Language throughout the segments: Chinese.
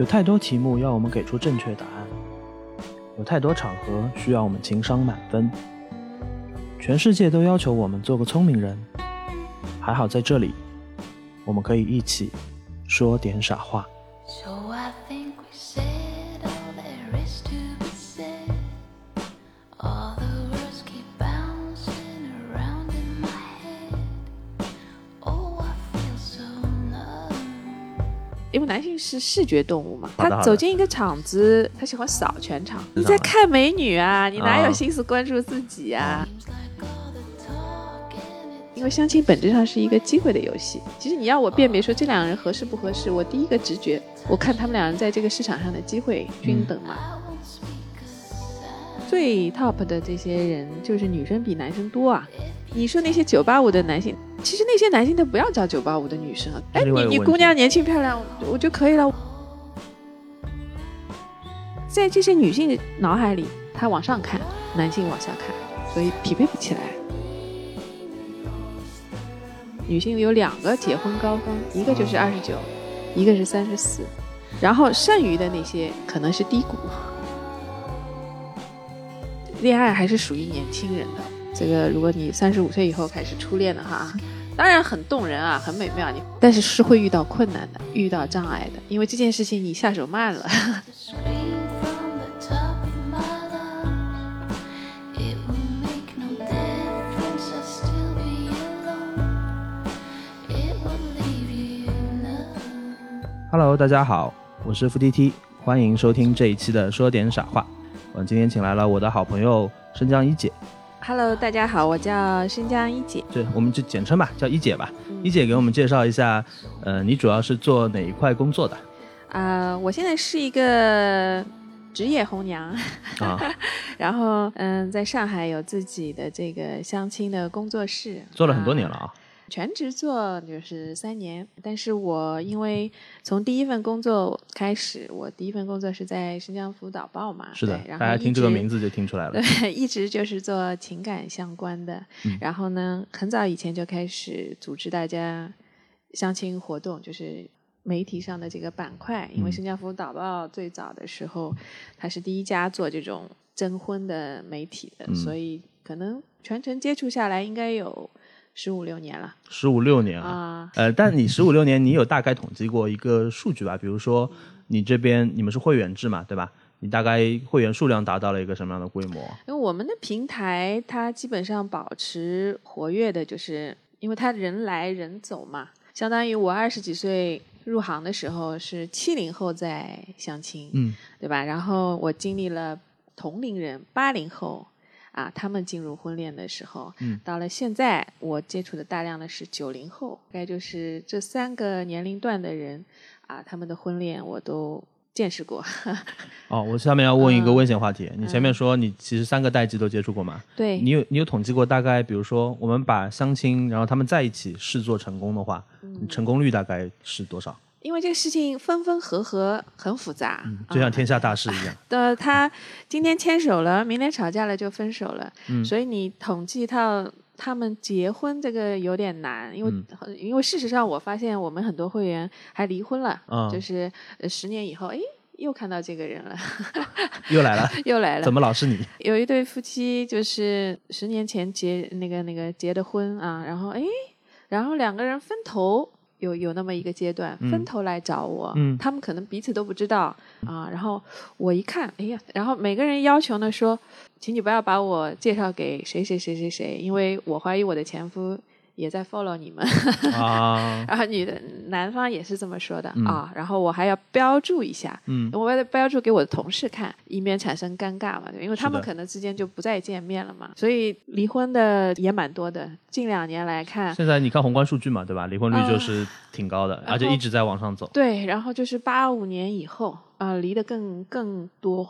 有太多题目要我们给出正确答案，有太多场合需要我们情商满分。全世界都要求我们做个聪明人，还好在这里，我们可以一起说点傻话。是视觉动物嘛，他走进一个场子，他喜欢扫全场。你在看美女啊，你哪啊有心思关注自己啊因为相亲本质上是一个机会的游戏。其实你要我辨别说这两个人合适不合适，我第一个直觉，我看他们两人在这个市场上的机会均等嘛。最 top 的这些人就是女生比男生多啊。你说那些九八五的男性，其实那些男性他不要找九八五的女生啊。哎，你你姑娘年轻漂亮，我就可以了。在这些女性的脑海里，她往上看，男性往下看，所以匹配不起来。女性有两个结婚高峰，一个就是二十九，一个是三十四，然后剩余的那些可能是低谷。恋爱还是属于年轻人的。这个如果你三十五岁以后开始初恋的话，当然很动人啊，很美妙，你但是是会遇到困难的，遇到障碍的，因为这件事情你下手慢了。Hello，大家好，我是付 T T，欢迎收听这一期的说点傻话。我今天请来了我的好朋友生姜一姐，Hello，大家好，我叫新疆一姐。对我们就简称吧，叫一姐吧。嗯一姐给我们介绍一下，呃，你主要是做哪一块工作的啊、我现在是一个职业红娘，啊？然后嗯，在上海有自己的这个相亲的工作室，做了很多年啊了啊。全职做就是三年，但是我因为从第一份工作开始，我第一份工作是在新疆辅导报嘛，是的然后大家听这个名字就听出来了。对，一直就是做情感相关的。嗯然后呢，很早以前就开始组织大家相亲活动，就是媒体上的这个板块。因为嗯新加坡导报最早的时候，它是第一家做这种征婚的媒体的，嗯所以可能全程接触下来应该有十五六年了十五六年啊。啊。呃，但你十五六年，你有大概统计过一个数据吧？比如说，你这边你们是会员制嘛，对吧？你大概会员数量达到了一个什么样的规模？因为我们的平台它基本上保持活跃的，就是因为它人来人走嘛，相当于我二十几岁入行的时候是七零后在相亲，嗯，对吧？然后我经历了同龄人八零后啊，他们进入婚恋的时候，嗯到了现在我接触的大量的是九零后，大概就是这三个年龄段的人啊，他们的婚恋我都见识过，哦，我下面要问一个嗯危险话题。你前面说你其实三个代际都接触过吗？对，你有你有统计过大概，比如说我们把相亲，然后他们在一起试做成功的话，嗯成功率大概是多少？因为这个事情分分合合很复杂，就像啊天下大事一样。的他今天牵手了，明天吵架了就分手了，嗯所以你统计到他们结婚这个有点难，因为、因为事实上我发现我们很多会员还离婚了，嗯就是呃十年以后，哎，又看到这个人了，又来了，又来了怎。么老是你？有一对夫妻就是十年前结那个那个结的婚啊，然后哎，然后两个人分头。有有那么一个阶段，嗯分头来找我，嗯他们可能彼此都不知道啊。然后我一看，哎呀，然后每个人要求呢说，请你不要把我介绍给谁谁谁谁谁，因为我怀疑我的前夫也在 follow 你们。啊，然后女的男方也是这么说的、嗯啊，然后我还要标注一下，嗯我为了标注给我的同事看，以免产生尴尬嘛，对因为他们可能之间就不再见面了嘛，所以离婚的也蛮多的。近两年来看，现在你看宏观数据嘛，对吧？离婚率啊就是挺高的，而且一直在往上走。对，然后就是八五年以后啊、离得更更多。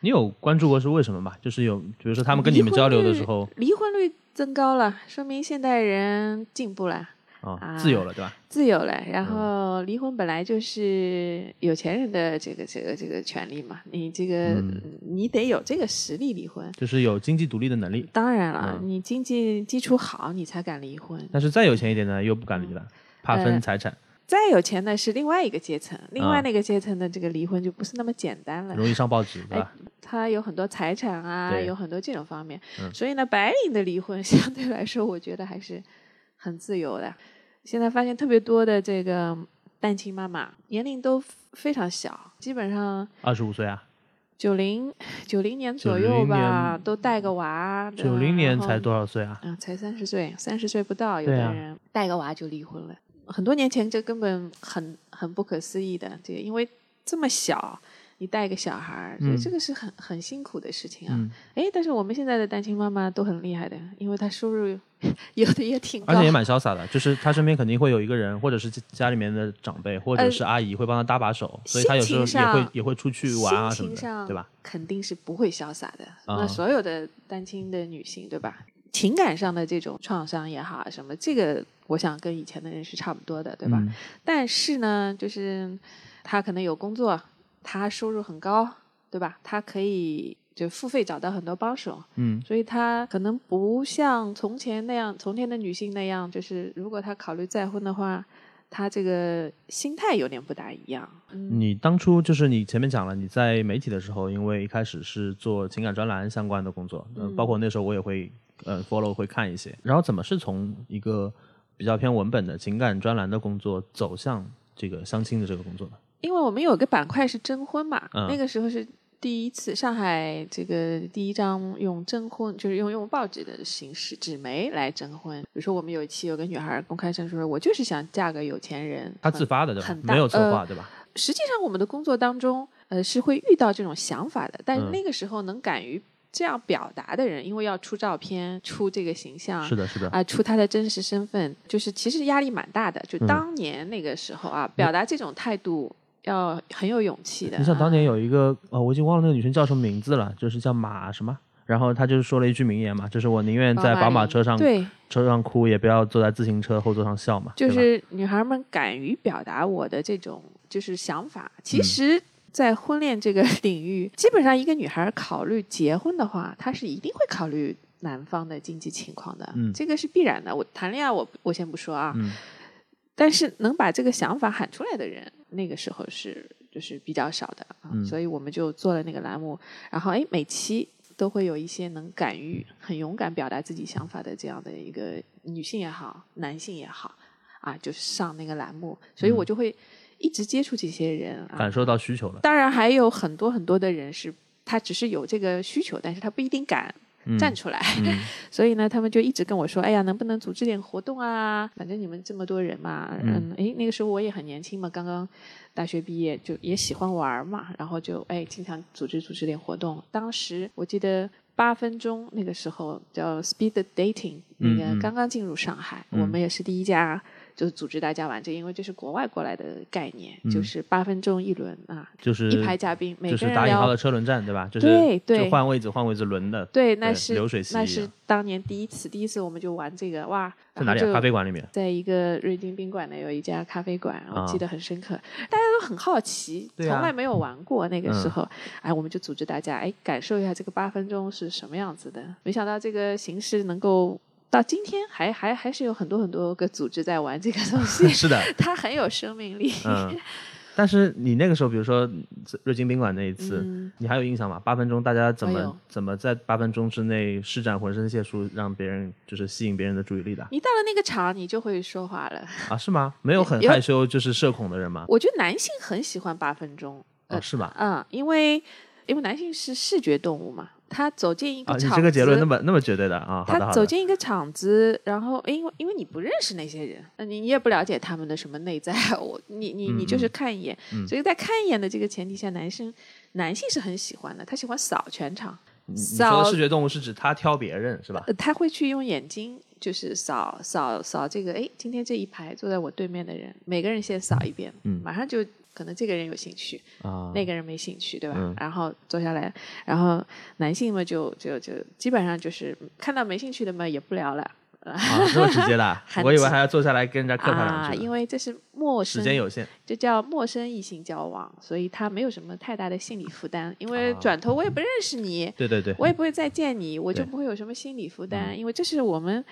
你有关注过是为什么吗？就是有，比如说他们跟你们交流的时候离婚率增高了，说明现代人进步了。啊，啊自由了，对吧？自由了，然嗯后离婚本来就是有钱人的这个这个这个权利嘛，你这个、嗯你得有这个实力离婚。就是有经济独立的能力。当然了，嗯你经济基础好，你才敢离婚。但是再有钱一点呢，又不敢离了，怕分财产。再有钱的是另外一个阶层，另外啊那个阶层的这个离婚就不是那么简单了。容易上报纸，对哎吧？他有很多财产啊，有很多这种方面，嗯所以呢，白领的离婚 相对来说，我觉得还是很自由的。现在发现特别多的这个单亲妈妈年龄都非常小，基本上二十五岁啊，九零九零年左右吧，都带个娃的。九零年才多少岁啊？嗯，才三十岁，三十岁不到，有的人带个娃就离婚了。很多年前这根本很很不可思议的，这个因为这么小，你带个小孩儿，这个是很很辛苦的事情啊。嗯，哎、但是我们现在的单亲妈妈都很厉害的，因为她收入 有的也挺高，而且也蛮潇洒的，就是她身边肯定会有一个人，或者是家里面的长辈，或者呃是阿姨会帮她搭把手，所以她有时候也会也会出去玩啊什么的，对吧？肯定是不会潇洒的。啊那所有的单亲的女性，对吧？情感上的这种创伤也好，什么这个，我想跟以前的人是差不多的，对吧？嗯但是呢，就是他可能有工作，他收入很高，对吧？他可以就付费找到很多帮手，嗯所以他可能不像从前那样，从前的女性那样，就是如果他考虑再婚的话，他这个心态有点不大一样。嗯，你当初就是你前面讲了，你在媒体的时候，因为一开始是做情感专栏相关的工作，呃、嗯包括那时候我也会呃 follow 会看一些，然后怎么是从一个比较偏文本的情感专栏的工作走向这个相亲的这个工作呢？因为我们有个板块是征婚嘛，嗯那个时候是第一次，上海这个第一张用征婚，就是用用报纸的形式纸媒来征婚。比如说，我们有一期有个女孩公开声说，我就是想嫁个有钱人，她自发的对吧很？没有策划、呃对吧？实际上，我们的工作当中，呃，是会遇到这种想法的，但那个时候能敢于这样表达的人，因为要出照片、出这个形象，是的，是的，啊，出他的真实身份，就是其实压力蛮大的。就嗯当年那个时候啊，表达这种态度要很有勇气的。你想当年啊有一个呃，我已经忘了那个女生叫什么名字了，就是叫马什么。然后她就是说了一句名言嘛，就是我宁愿在宝马车上对，车上哭，也不要坐在自行车后座上笑嘛，就是女孩们敢于表达我的这种就是想法。嗯其实，在婚恋这个 领域，基本上一个女孩考虑结婚的话，她是一定会考虑男方的经济情况的，嗯这个是必然的。我谈恋爱我，我先不说啊，嗯但是能把这个想法喊出来的人，那个时候是就是比较少的啊，嗯所以我们就做了那个栏目，然后哎，每期都会有一些能敢于很勇敢表达自己想法的这样的一个女性也好，男性也好啊，就是上那个栏目，所以我就会一直接触这些人感受到需求了。当然还有很多很多的人是他只是有这个需求，但是他不一定敢嗯站出来。嗯所以呢，他们就一直跟我说：“哎呀，能不能组织点活动啊？反正你们这么多人嘛，嗯嗯，哎，那个时候我也很年轻嘛，刚刚大学毕业，就也喜欢玩嘛，然后就哎经常组织组织点活动。当时我记得八分钟那个时候叫 Speed Dating，那个刚刚进入上海，嗯我们也是第一家。就组织大家玩这个，因为这是国外过来的概念，嗯就是八分钟一轮啊，就是一排嘉宾，每个人聊打引号的车轮战对吧？就是对对就换位置换位置轮的，对，那是流水席那是当年第一次，第一次我们就玩这个，哇！在哪里咖啡馆里面。在一个瑞金宾馆呢，有一家咖啡馆，我啊记得很深刻，大家都很好奇，啊从来没有玩过。那个时嗯候，哎，我们就组织大家，哎，感受一下这个八分钟是什么样子的。没想到这个形式能够到今天还还还是有很多很多个组织在玩这个东西，是的，它很有生命力。嗯。但是你那个时候，比如说瑞金宾馆那一次，嗯你还有印象吗？八分钟，大家怎么、哎怎么在八分钟之内施展浑身解数，让别人就是吸引别人的注意力的你到了那个场，你就会说话了。啊？是吗？没有很害羞，就是社恐的人吗？我觉得男性很喜欢八分钟，哦，是吧？嗯，因为因为男性是视觉动物嘛，他走进一个啊，场子，你这个结论那么那么绝对的啊？他，走进一个场子，然后因为因为你不认识那些人，你你也不了解他们的什么内在，我你你你就是嗯看一眼，嗯所以在看一眼的这个前提下，男生男性是很喜欢的，他喜欢扫全场，你你说扫的视觉动物是指他挑别人是吧？呃他会去用眼睛就是扫扫扫这个，哎，今天这一排坐在我对面的人，每个人先扫一遍，嗯马上就可能这个人有兴趣，啊，那个人没兴趣，对吧？嗯然后坐下来，然后男性嘛就就就基本上就是看到没兴趣的嘛也不聊了啊，这么直接的 我以为还要坐下来跟人家客套两啊，句呢。因为这是陌生，时间有限，这叫陌生异性交往，所以他没有什么太大的心理负担，因为啊转头我也不认识你，对对对，我也不会再见你，我就不会有什么心理负担，因为这是我们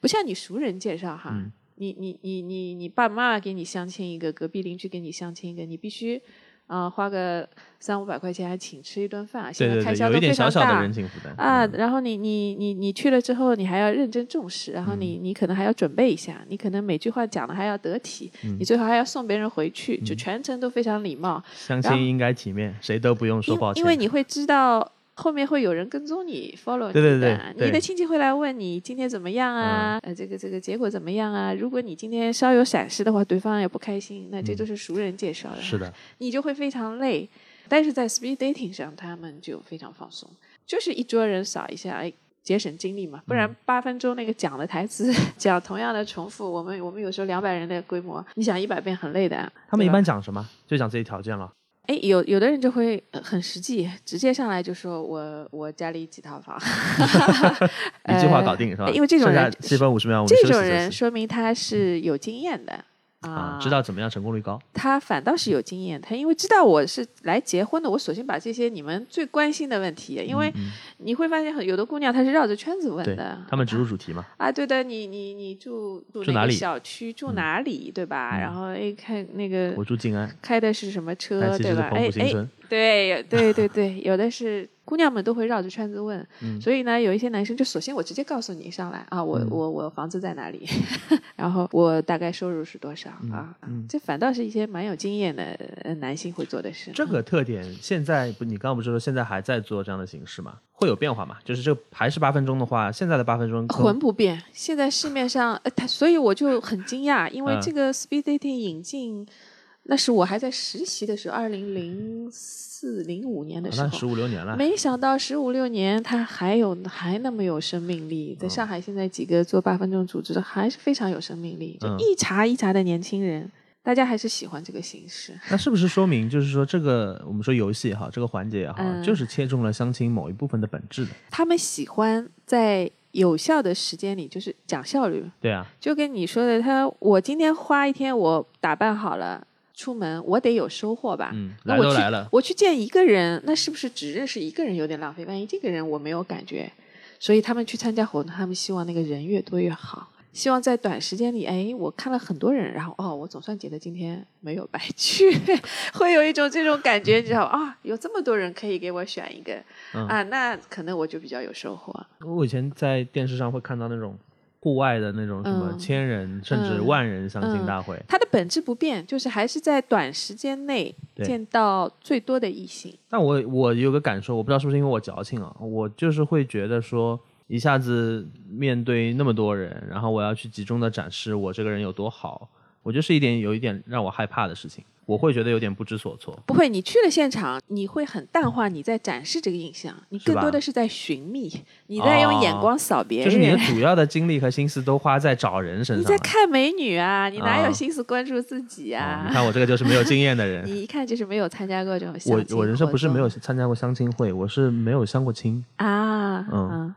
不像你熟人介绍哈。嗯你你你你你爸爸妈妈给你相亲一个，隔壁邻居给你相亲一个，你必须啊、花个三五百块钱还请吃一顿饭，现在开销都非常大小小的人情负担啊。嗯然后你你你你去了之后，你还要认真重视，然后你嗯你可能还要准备一下，你可能每句话讲的还要得体，嗯你最后还要送别人回去，就全程都非常礼貌。相亲应该体面，谁都不用说抱歉。因为你会知道后面会有人跟踪你，follow 对对对你的，对你的亲戚会来问你今天怎么样啊？呃，这个这个结果怎么样啊？如果你今天稍有闪失的话，对方也不开心，那这都是熟人介绍的，嗯是的，你就会非常累。但是在 speed dating 上，他们就非常放松，就是一桌人扫一下，哎。节省精力嘛，不嗯然八分钟那个讲的台词 讲同样的重复，我们我们有时候两百人的规模，你讲一百遍很累的。他们一般讲什么？就讲自己条件了。哎，有有的人就会呃很实际，直接上来就说我我家里几套房，一句话搞定是吧？呃因为这种人七分五十秒，这种人说明他是有经验的啊，知道怎么样成功率高。他反倒是有经验，他因为知道我是来结婚的，我首先把这些你们最关心的问题，因为嗯你会发现很有的姑娘她是绕着圈子问的，他们植入主题嘛，啊，对的，你你你住住哪里小区，住哪里，对吧？嗯然后哎，看那个我住静安，开的是什么车，对吧？哎哎。对对对对，有的是姑娘们都会绕着圈子问，嗯所以呢，有一些男生就索性我直接告诉你上来啊，我、嗯我我房子在哪里，然后我大概收入是多少、啊，嗯这反倒是一些蛮有经验的呃男性会做的事。这个特点现在不，你刚刚不是说现在还在做这样的形式吗？会有变化吗？就是这还是八分钟的话，现在的八分钟魂不变，现在市面上，呃，他所以我就很惊讶，因为嗯这个 speed dating 引进，那是我还在实习的时候，二零零四零五年的时候，十五六年了，没想到十五六年，他还有还那么有生命力。嗯在上海，现在几个做八分钟组织的还是非常有生命力，就嗯一茬一茬的年轻人，大家还是喜欢这个形式。那是不是说明就是说这个我们说游戏也好，这个环节也好，嗯就是切中了相亲某一部分的本质的？他们喜欢在有效的时间里，就是讲效率。对啊，就跟你说的，他我今天花一天，我打扮好了出门，我得有收获吧？嗯，那我去来都来了，我去见一个人，那是不是只认识一个人有点浪费？万一这个人我没有感觉，所以他们去参加活动，他们希望那个人越多越好，希望在短时间里，哎，我看了很多人，然后哦，我总算觉得今天没有白去，会有一种这种感觉，你知道啊，有这么多人可以给我选一个、嗯。啊，那可能我就比较有收获。我以前在电视上会看到那种户外的那种什么嗯。千人、甚至嗯。万人相亲大会，它的本质不变，就是还是在短时间内见到最多的异性。但我我有个感受，我不知道是不是因为我矫情啊，我就是会觉得说，一下子面对那么多人，然后我要去集中的展示我这个人有多好，我觉得是一点有一点让我害怕的事情，我会觉得有点不知所措。不会，你去了现场，你会很淡化你在展示这个印象，你更多的是在寻觅，你在用眼光扫别人，就是你的主要的精力和心思都花在找人身 上你在。看美女啊，你哪啊有心思关注自己啊啊？你看我这个就是没有经验的人，你一看就是没有参加过这种相我亲我人生不是没有参加过相亲会，我是没有相过亲。啊，嗯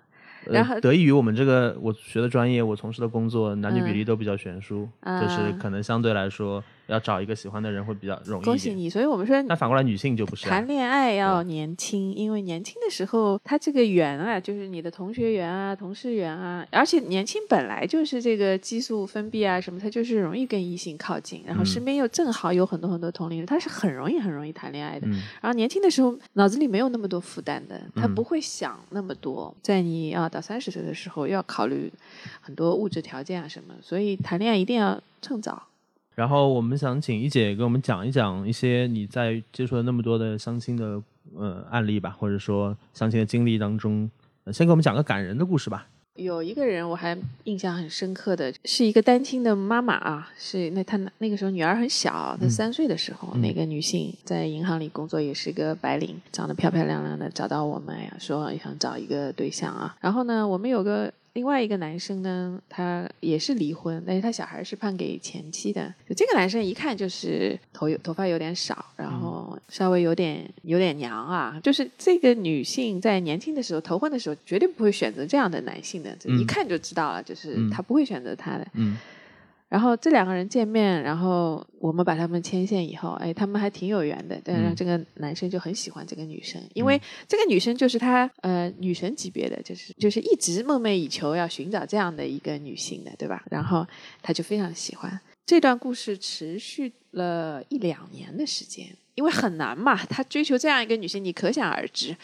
然后得益于我们这个我学的专业，我从事的工作男女比例嗯都比较悬殊，啊就是可能相对来说要找一个喜欢的人会比较容易。恭喜你！所以我们说那反过来女性就不是、啊谈，恋爱要年轻，因为年轻的时候，他这个缘啊，就是你的同学缘啊、同事缘啊，而且年轻本来就是这个激素分泌啊什么，他就是容易跟异性靠近，然后嗯身边又正好有很多很多同龄人，他是很容易很容易谈恋爱的。嗯，然后年轻的时候脑子里没有那么多负担的，他嗯不会想那么多，在你啊到三十岁的时候要考虑很多物质条件啊什么，所以谈恋爱一定要趁早。然后我们想请一姐给我们讲一讲一些你在接触了那么多的相亲的呃案例吧，或者说相亲的经历当中，呃先给我们讲个感人的故事吧。有一个人我还印象很深刻的，是一个单亲的妈妈啊，是那她那个时候女儿很小，她三岁的时候，嗯那个女性在银行里工作，也是个白领，长得漂漂亮亮的，找到我们呀，说想找一个对象啊。然后呢，我们有个另外一个男生呢，他也是离婚，但是他小孩是判给前妻的。就这个男生一看就是头有头发有点少，然后稍微有点有点娘啊。就是这个女性在年轻的时候头婚的时候，绝对不会选择这样的男性的，这一嗯看就知道了，就是嗯他不会选择他的。嗯然后这两个人见面，然后我们把他们牵线以后，哎，他们还挺有缘的。但是嗯这个男生就很喜欢这个女生，因为这个女生就是他呃女神级别的，就是就是一直梦寐以求要寻找这样的一个女性的，对吧？然后他就非常喜欢。这段故事持续了一两年的时间，因为很难嘛，他追求这样一个女性，你可想而知，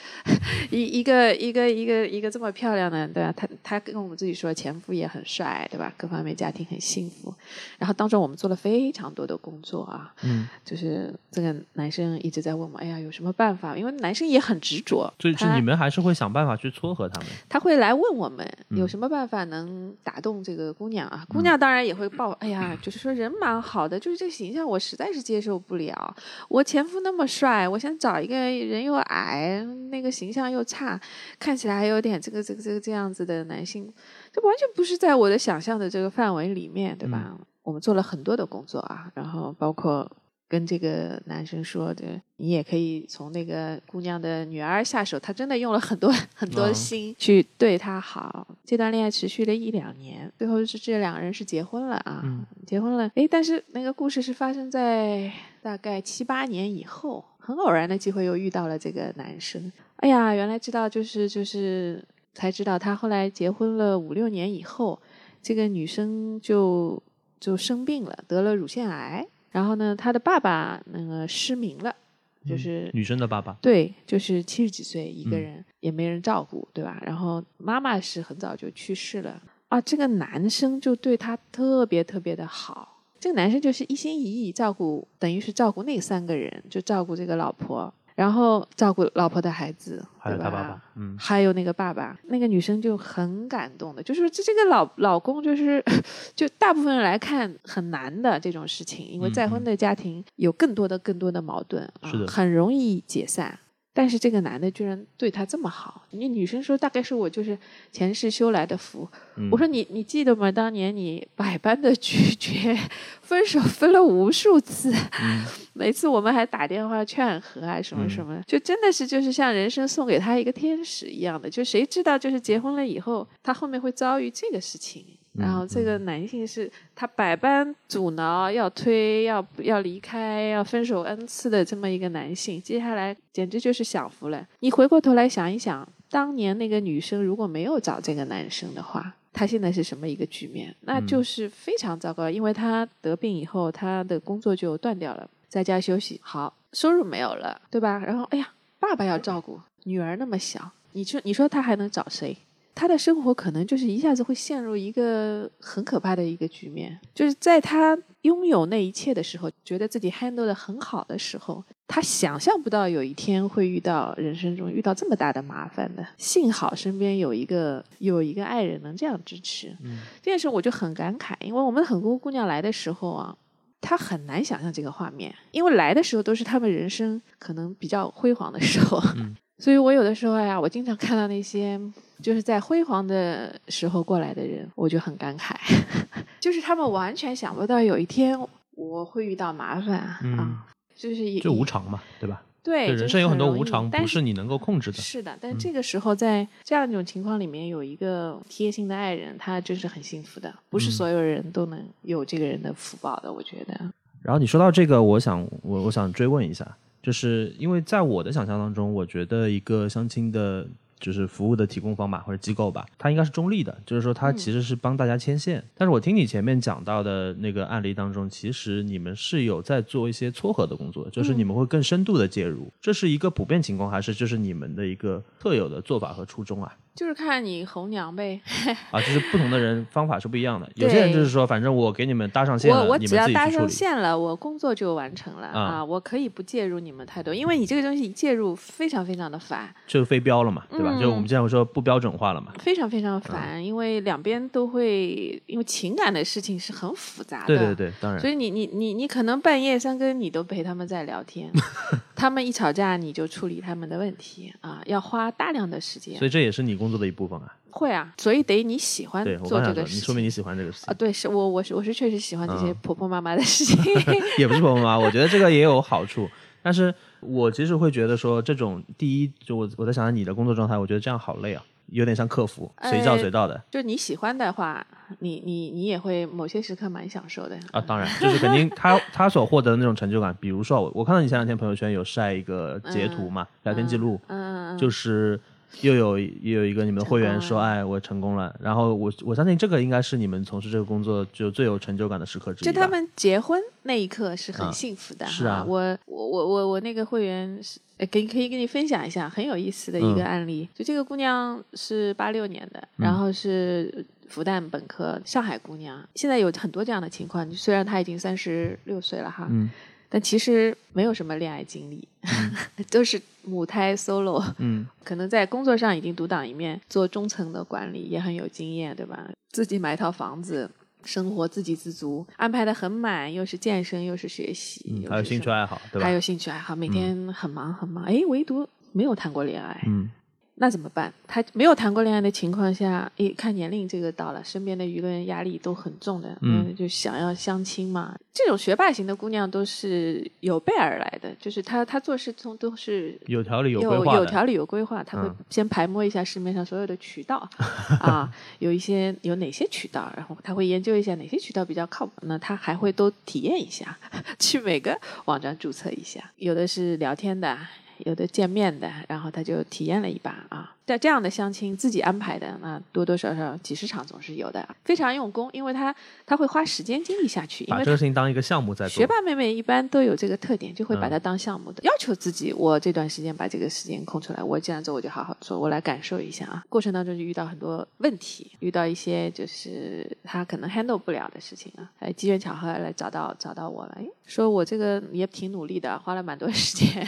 一一个一个一个一个这么漂亮的，对吧？他他跟我们自己说，前夫也很帅，对吧？各方面家庭很幸福。然后当中我们做了非常多的工作啊，嗯，就是这个男生一直在问我，哎呀，有什么办法？因为男生也很执着，所以是你们还是会想办法去撮合他们。他会来问我们嗯有什么办法能打动这个姑娘啊？姑娘当然也会报，哎呀，就是说人蛮好的，就是这个形象我实在是接受不了。我前夫那么帅，我想找一个人又矮，那个形象又差，看起来还有点这个这个这个这样子的男性，这完全不是在我的想象的这个范围里面，对吧？我们做了很多的工作啊，然后包括跟这个男生说的，你也可以从那个姑娘的女儿下手。他真的用了很多很多哦心去对她好。这段恋爱持续了一两年，最后是这两个人是结婚了啊，嗯结婚了。诶，但是那个故事是发生在大概七八年以后，很偶然的机会又遇到了这个男生。哎呀，原来知道就是就是才知道，他后来结婚了五六年以后，这个女生就就生病了，得了乳腺癌。然后呢，他的爸爸那个失明了，就是、女生的爸爸，对，就是七十几岁一个嗯人，也没人照顾，对吧？然后妈妈是很早就去世了啊，这个男生就对她特别特别的好。这个男生就是一心一意照顾，等于是照顾那三个人，就照顾这个老婆，然后照顾老婆的孩子，还有他爸爸，嗯，还有那个爸爸，那个女生就很感动的，就是这这个老老公就是，就大部分人来看很难的这种事情，因为嗯再婚的家庭有更多的更多的矛盾，啊是的很容易解散。但是这个男的居然对她这么好，你女生说大概是我就是前世修来的福。嗯我说你你记得吗？当年你百般的拒绝，分手分了无数次，嗯每次我们还打电话劝和啊，什么什么，就真的是就是像人生送给他一个天使一样的，就谁知道就是结婚了以后，他后面会遭遇这个事情。然后这个男性是他百般阻挠，要推，要要离开，要分手 n 次的这么一个男性，接下来简直就是享福了。你回过头来想一想，当年那个女生如果没有找这个男生的话，她现在是什么一个局面？那就是非常糟糕，因为她得病以后，她的工作就断掉了，在家休息，好，收入没有了，对吧？然后，哎呀，爸爸要照顾，女儿那么小，你说，你说她还能找谁？她的生活可能就是一下子会陷入一个很可怕的一个局面，就是在他拥有那一切的时候，觉得自己 handle 的很好的时候，他想象不到有一天会遇到人生中遇到这么大的麻烦的。幸好身边有一个有一个爱人能这样支持，嗯这件事我就很感慨，因为我们很多姑娘来的时候啊。她很难想象这个画面，因为来的时候都是他们人生可能比较辉煌的时候，嗯 所以我有的时候呀，我经常看到那些就是在辉煌的时候过来的人，我就很感慨，就是他们完全想不到有一天我会遇到麻烦、嗯啊，就是也就无常嘛，对吧？对，人生有很多无常，不是你能够控制的。是的，但嗯这个时候在这样一种情况里面，有一个贴心的爱人，他真是很幸福的。不是嗯所有人都能有这个人的福报的，我觉得。然后你说到这个，我想我我想追问一下，就是因为在我的想象当中，我觉得一个相亲的，就是服务的提供方吧或者机构吧，它应该是中立的，就是说它其实是帮大家牵线。但是我听你前面讲到的那个案例当中，其实你们是有在做一些撮合的工作，就是你们会更深度的介入，这是一个普遍情况，还是就是你们的一个特有的做法和初衷啊？就是看你红娘呗，啊，就是不同的人方法是不一样的。有些人就是说，反正我给你们搭上线了，我我你只要搭上。线了，我工作就完成了啊啊我可以不介入你们太多，因为你这个东西一介入非常非常的烦，就非标了嘛，对吧？嗯就我们经常会说不标准化了嘛。非常非常烦，因为两边都会，因为情感的事情是很复杂的，对对对，当然所。以你你你你可能半夜三更你都陪他们在聊天，他们一吵架你就处理他们的问题啊，要花大量的时间所。以这也是你工作的一部分啊。会啊，所以得你喜欢做这个事情。你说明你喜欢这个事啊，情，对，是我我是我是确实喜欢这些嗯婆婆妈妈的事情。也不是婆婆妈妈，我觉得这个也有好处。但是我其实会觉得说，这种第一，就我我在想想你的工作状态，我觉得这样好累啊。有点像客服，随叫随到的。就你喜欢的话，你你你也会某些时刻蛮享受的啊，当然，就是肯定 他他所获得的那种成就感，比如说我我看到你前两天朋友圈有晒一个截图嘛，聊天记录，嗯，嗯就是又有又有一个你们的会员说，哎，我成功了，然后我我相信这个应该是你们从事这个工作就最有成就感的时刻之一。就他们结婚那一刻是很啊幸福的哈。是啊我我我我我那个会员是，呃给可以跟你分享一下很有意思的一个嗯案例。就这个姑娘是八六年的，然后是复旦本科，上海姑娘。现在有很多这样的情况，虽然她已经三十六岁了哈，嗯但其实没有什么恋爱经历，都是母胎 solo。嗯可能在工作上已经独当一面，做中层的管理也很有经验，对吧？自己买一套房子，生活自给自足，安排的很满，又是健身，又是学习，还有兴趣爱好，对吧？还有兴趣爱好，每天很忙很忙。哎，唯独没有谈过恋爱，嗯那怎么办？他没有谈过恋爱的情况下，一，看年龄这个到了，身边的舆论压力都很重的，嗯就想要相亲嘛。这种学霸型的姑娘都是有备而来的，就是她她做事从都是有条理有规有划的。有条理有规划，她会嗯先排摸一下市面上所有的渠道 啊，有一些有哪些渠道，然后她会研究一下哪些渠道比较靠谱，那她还会都体验一下，去每个网站注册一下，有的是聊天的。有的见面的，然后他就体验了一把啊。在这样的相亲自己安排的，那多多少少几十场总是有的，非常用功，因为他他会花时间精力下去，因把这个事情当一个项目在做。学霸妹妹一般都有这个特点，就会把嗯它当项目的，要求自己，我这段时间把这个时间空出来，我这样做我就好好做，我来感受一下啊。过程当中就遇到很多问题，遇到一些就是他可能 handle 不了的事情啊，哎，机缘巧合来找到找到我了，哎，说我这个也挺努力的，花了蛮多时间，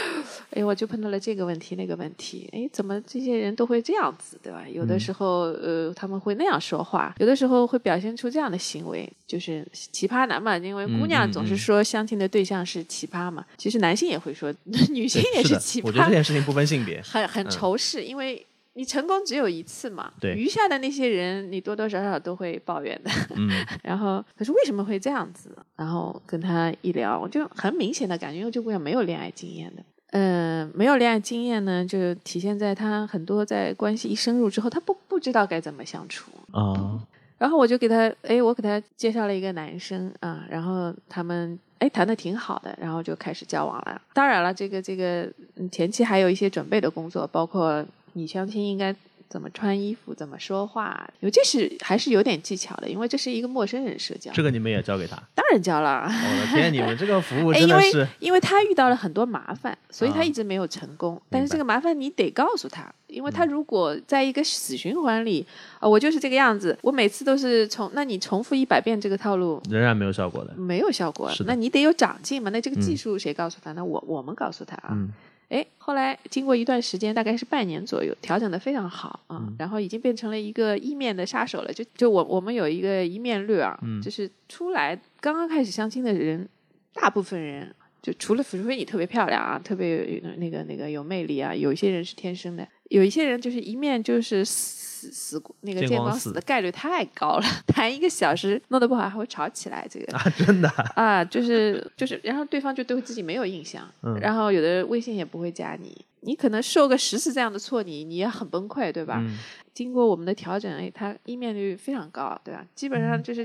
哎，我就碰到了这个问题那个问题，哎，怎么这些人都会这样子，对吧？有的时候、呃他们会那样说话，有的时候会表现出这样的行为，就是奇葩男嘛，因为姑娘总是嗯说相亲的对象是奇葩嘛，其实男性也会说，女性也是奇葩，我觉得这件事情不分性别。很很嗯仇视，因为你成功只有一次嘛，对余下的那些人你多多少少都会抱怨的。嗯然后，可是为什么会这样子？然后跟他一聊，我就很明显的感觉，因为这姑娘没有恋爱经验的。嗯、没有恋爱经验呢，就体现在他很多在关系一深入之后，他不不知道该怎么相处。啊然后我就给他，哎，我给他介绍了一个男生啊，然后他们哎谈的挺好的，然后就开始交往了。当然了，这个这个嗯前期还有一些准备的工作，包括你相亲应该怎么穿衣服、怎么说话，因为这是还是有点技巧的，因为这是一个陌生人社交。这个你们也教给他？当然教了。我的天，你们这个服务哎，因为真的是因为他遇到了很多麻烦，所以他啊一直没有成功。但是这个麻烦你得告诉他，因为他如果在一个死循环里，啊、我就是这个样子，我每次都是重，那你重复一百遍这个套路。仍然没有效果的。没有效果是，那你得有长进嘛？那这个技嗯术谁告诉他？那我我们告诉他啊。嗯哎，后来经过一段时间，大概是半年左右，调整的非常好啊，嗯然后已经变成了一个一面的杀手了。就就我我们有一个一面率啊，嗯就是出来刚刚开始相亲的人，大部分人就除了除非你特别漂亮啊，特别有那个那个有魅力啊，有一些人是天生的，有一些人就是一面就是死死那个见光死的概率太高了，谈一个小时弄得不好还会吵起来，这个啊，真的啊，啊，就是就是，然后对方就对自己没有印象，嗯然后有的微信也不会加你，你可能受个十次这样的挫，你你也很崩溃，对吧？嗯经过我们的调整，哎，他一面率非常高，对吧？基本上就是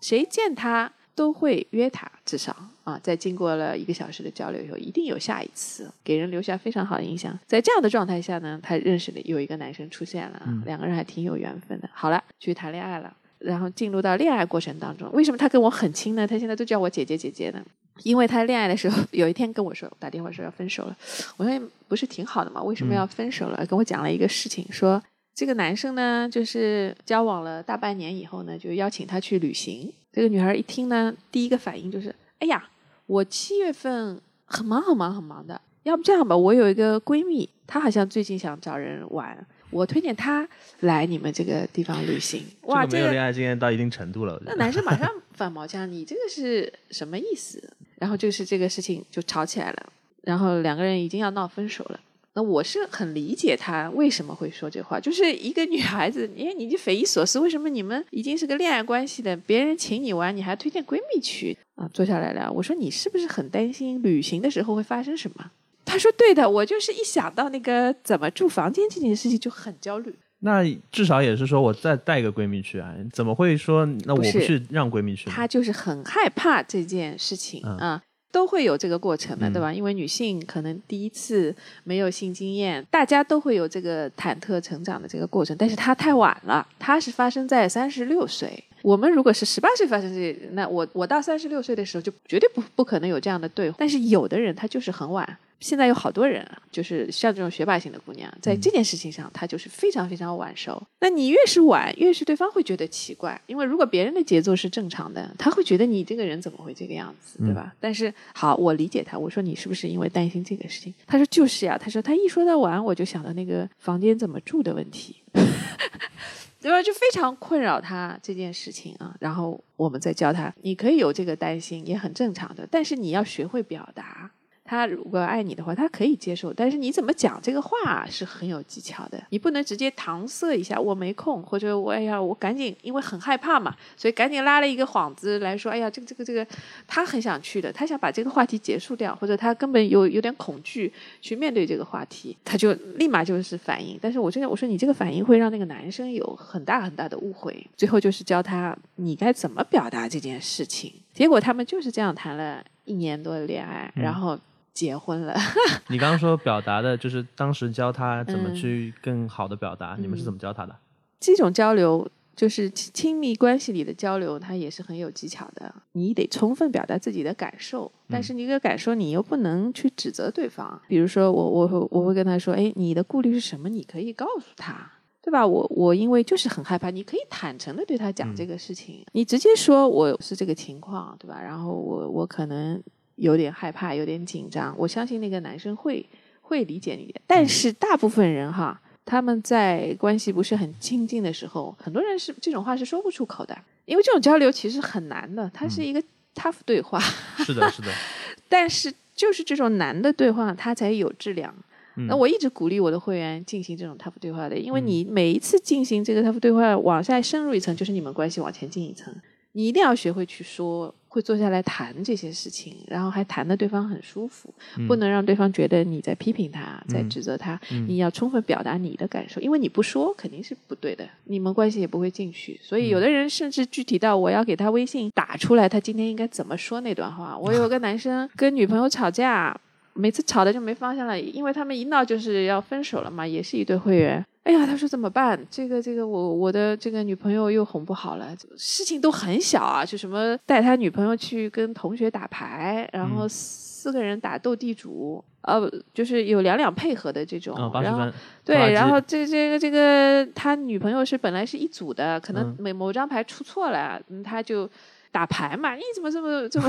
谁见他都会约他，至少啊，在经过了一个小时的交流以后，一定有下一次，给人留下非常好的印象。在这样的状态下呢，他认识了有一个男生出现了，嗯两个人还挺有缘分的。好了，去谈恋爱了。然后进入到恋爱过程当中，为什么他跟我很亲呢？他现在都叫我姐姐姐姐呢？因为他恋爱的时候，有一天跟我说，打电话说要分手了。我说不是挺好的吗？为什么要分手了？跟我讲了一个事情，说这个男生呢，就是交往了大半年以后呢，就邀请他去旅行。这个女孩一听呢，第一个反应就是：哎呀，我七月份很忙很忙很忙的，要不这样吧，我有一个闺蜜，她好像最近想找人玩，我推荐她来你们这个地方旅行。哇，这个没有恋爱经验到一定程度了，那。男生马上反毛腔，你这个是什么意思？然后就是这个事情就吵起来了，然后两个人已经要闹分手了。那我是很理解她为什么会说这话，就是一个女孩子，因为你就匪夷所思，为什么你们已经是个恋爱关系的，别人请你玩，你还推荐闺蜜去啊？坐下来聊，我说你是不是很担心旅行的时候会发生什么？她说对的，我就是一想到那个怎么住房间这件事情就很焦虑。那至少也是说我再带个闺蜜去啊，怎么会说那我不去让闺蜜去？她就是很害怕这件事情嗯啊。都会有这个过程的，嗯对吧？因为女性可能第一次没有性经验，大家都会有这个忐忑成长的这个过程。但是她太晚了，她是发生在三十六岁。我们如果是十八岁发生这，那我我到三十六岁的时候就绝对不不可能有这样的对话。但是有的人他就是很晚，现在有好多人啊，就是像这种学霸型的姑娘，在这件事情上她就是非常非常晚熟。那你越是晚，越是对方会觉得奇怪，因为如果别人的节奏是正常的，他会觉得你这个人怎么会这个样子，对吧？但是好，我理解他，我说你是不是因为担心这个事情？他说就是呀，他说他一说到晚，我就想到那个房间怎么住的问题。对吧？就非常困扰他这件事情啊。然后我们再教他，你可以有这个担心，也很正常的，但是你要学会表达。他如果爱你的话，他可以接受，但是你怎么讲这个话是很有技巧的。你不能直接搪塞一下，我没空，或者我哎呀，我赶紧，因为很害怕嘛，所以赶紧拉了一个幌子来说，哎呀，这个这个这个，他很想去的，他想把这个话题结束掉，或者他根本有有点恐惧去面对这个话题，他就立马就是反应。但是我这个我说你这个反应会让那个男生有很大很大的误会。最后就是教他你该怎么表达这件事情。结果他们就是这样谈了一年多的恋爱，然后结婚了。你刚刚说表达的，就是当时教他怎么嗯去更好的表达，你们是怎么教他的？这种交流就是亲亲密关系里的交流，它也是很有技巧的。你得充分表达自己的感受，但是你这个感受你又不能去指责对方。比如说我我会我会跟他说，哎，你的顾虑是什么？你可以告诉他。对吧？我我因为就是很害怕，你可以坦诚的对他讲这个事情，你直接说我是这个情况，对吧？然后我我可能有点害怕，有点紧张，我相信那个男生会会理解你的。但是大部分人哈，他们在关系不是很亲近的时候，很多人是这种话是说不出口的，因为这种交流其实很难的，它是一个 tough 对话，是的，是的，但是就是这种难的对话，它才有质量。嗯那我一直鼓励我的会员进行这种 tough 对话的，因为你每一次进行这个 tough 对话，往下深入一层，就是你们关系往前进一层。你一定要学会去说，会坐下来谈这些事情，然后还谈的对方很舒服，不能让对方觉得你在批评他，在指责他。你要充分表达你的感受，因为你不说肯定是不对的，你们关系也不会进去。所以有的人甚至具体到我要给他微信打出来，他今天应该怎么说那段话。我有个男生跟女朋友吵架。每次吵的就没方向了，因为他们一闹就是要分手了嘛，也是一对会员。哎呀，他说怎么办？这个这个我我的这个女朋友又哄不好了，事情都很小啊，就什么带他女朋友去跟同学打牌，然后四个人打斗地主，呃，就是有两两配合的这种。啊，八十然后分，对，然后这这个这个他女朋友是本来是一组的，可能嗯每某张牌出错了，嗯他就打牌嘛，你怎么这么这么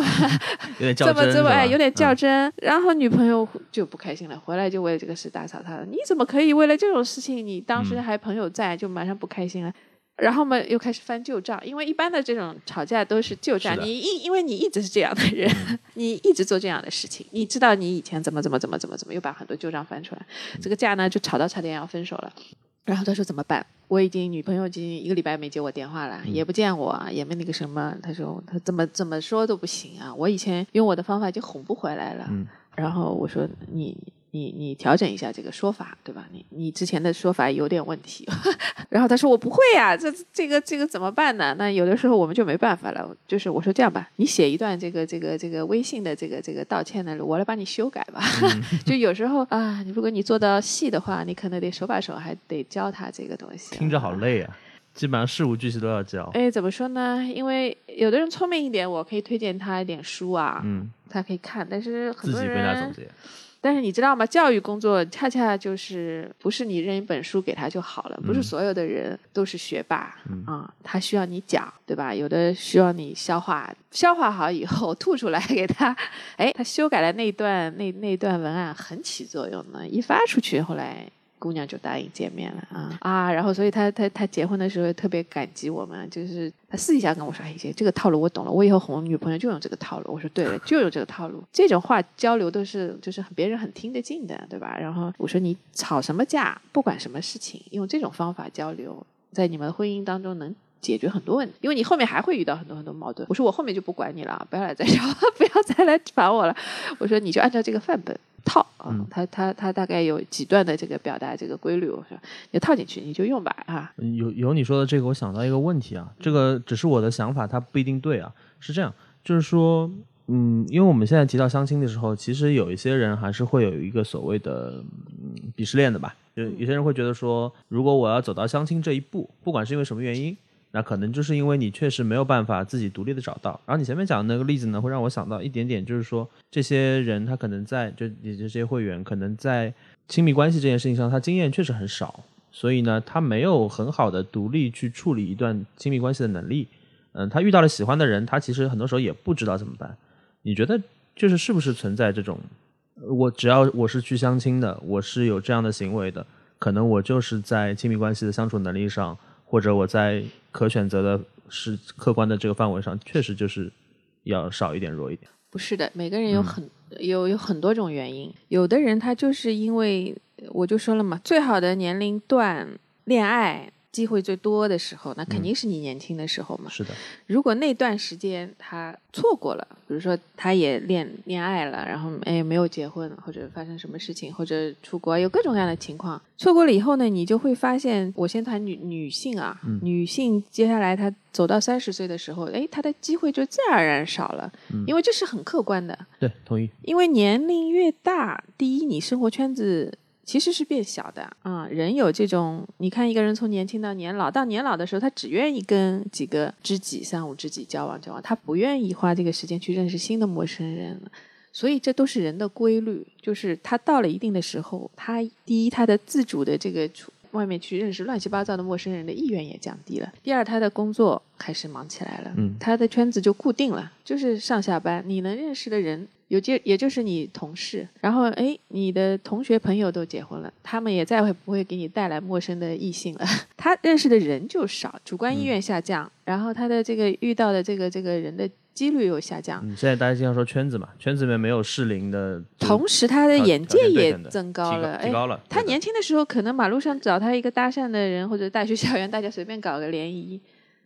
有点 较这么这么哎，有点较嗯真。然后女朋友就不开心了，回来就为了这个事大吵他了。你怎么可以为了这种事情，你当时嗯还朋友在，就马上不开心了？然后嘛，又开始翻旧账，因为一般的这种吵架都是旧账。你一因为你一直是这样的人，你一直做这样的事情，你知道你以前怎么怎么怎么怎么怎么，又把很多旧账翻出来，这个架呢就吵到差点要分手了。然后他说怎么办？我已经女朋友已经一个礼拜没接我电话了，也不见我，也没那个什么。他说他怎么怎么说都不行啊！我以前用我的方法就哄不回来了。嗯然后我说你你你调整一下这个说法，对吧？你你之前的说法有点问题。然后他说我不会呀、这这个这个怎么办呢？那有的时候我们就没办法了。就是我说这样吧，你写一段这个这个这个微信的这个这个道歉的，我来帮你修改吧。就有时候啊，如果你做到细的话，你可能得手把手还得教他这个东西、听着好。累啊，基本上事无巨细都要教。哎，怎么说呢？因为有的人聪明一点，我可以推荐他一点书啊，嗯，他可以看。但是很多自己归纳总人，结。但是你知道吗？教育工作恰恰就是不是你扔一本书给他就好了，不是嗯所有的人都是学霸啊、嗯他需要你讲，对吧？有的需要你消化，消化好以后 吐出来给他，哎，他修改的那段那那段文案很起作用呢，一发出去，后来。姑娘就答应见面了啊啊！然后，所以他他他结婚的时候特别感激我们，就是他私底下跟我说：“哎，姐，这个套路我懂了，我以后哄女朋友就用这个套路。”我说：“对了，就用这个套路。”这种话交流都是就是别人很听得进的，对吧？然后我说：“你吵什么架？不管什么事情，用这种方法交流，在你们婚姻当中能。”解决很多问题，因为你后面还会遇到很多很多矛盾。我说我后面就不管你了，不要来再吵，不要再来 烦我了。我说你就按照这个范本套啊嗯，它它它大概有几段的这个表达这个规律，我说你套进去你就用吧啊。嗯有有你说的这个，我想到一个问题啊，这个只是我的想法，它不一定对啊。是这样，就是说，嗯，因为我们现在提到相亲的时候，其实有一些人还是会有一个所谓的嗯鄙视链的吧，有有些人会觉得说，如果我要走到相亲这一步，不管是因为什么原因。那可能就是因为你确实没有办法自己独立的找到，然后你前面讲的那个例子呢，会让我想到一点点，就是说这些人他可能在就你这些会员可能在亲密关系这件事情上，他经验确实很少，所以呢，他没有很好的独立去处理一段亲密关系的能力。嗯，他遇到了喜欢的人，他其实很多时候也不知道怎么办。你觉得就是是不是存在这种，我只要我是去相亲的，我是有这样的行为的，可能我就是在亲密关系的相处能力上，或者我在可选择的是客观的这个范围上，确实就是要少一点、弱一点。不是的，每个人有嗯很、有有很多种原因。有的人他就是因为我就说了嘛，最好的年龄段恋爱机会最多的时候，那肯定是你年轻的时候嘛。是的，如果那段时间他错过了，比如说他也恋恋爱了，然后哎没有结婚，或者发生什么事情，或者出国，有各种各样的情况，错过了以后呢，你就会发现，我先谈女女性啊，嗯。女性接下来她走到三十岁的时候，哎，她的机会就自然而然少了，嗯。因为这是很客观的，对，同意。因为年龄越大，第一，你生活圈子其实是变小的啊、人有这种，你看一个人从年轻到年老，到年老的时候，他只愿意跟几个知己、三五知己交往交往，他不愿意花这个时间去认识新的陌生人了。所以这都是人的规律，就是他到了一定的时候，他第一，他的自主的这个出外面去认识乱七八糟的陌生人的意愿也降低了；第二，他的工作开始忙起来了，嗯他的圈子就固定了，就是上下班，你能认识的人有就也就是你同事，然后哎，你的同学朋友都结婚了，他们也再会不会给你带来陌生的异性了，他认识的人就少，主观意愿下降，然后他的这个遇到的这个这个人的几率又下降，嗯，现在大家经常说圈子嘛，圈子里面没有适龄的，同时他的眼界也增高提了，哎，提高了。他年轻的时候，可能马路上找他一个搭讪的人，或者大学校园大家随便搞个联谊，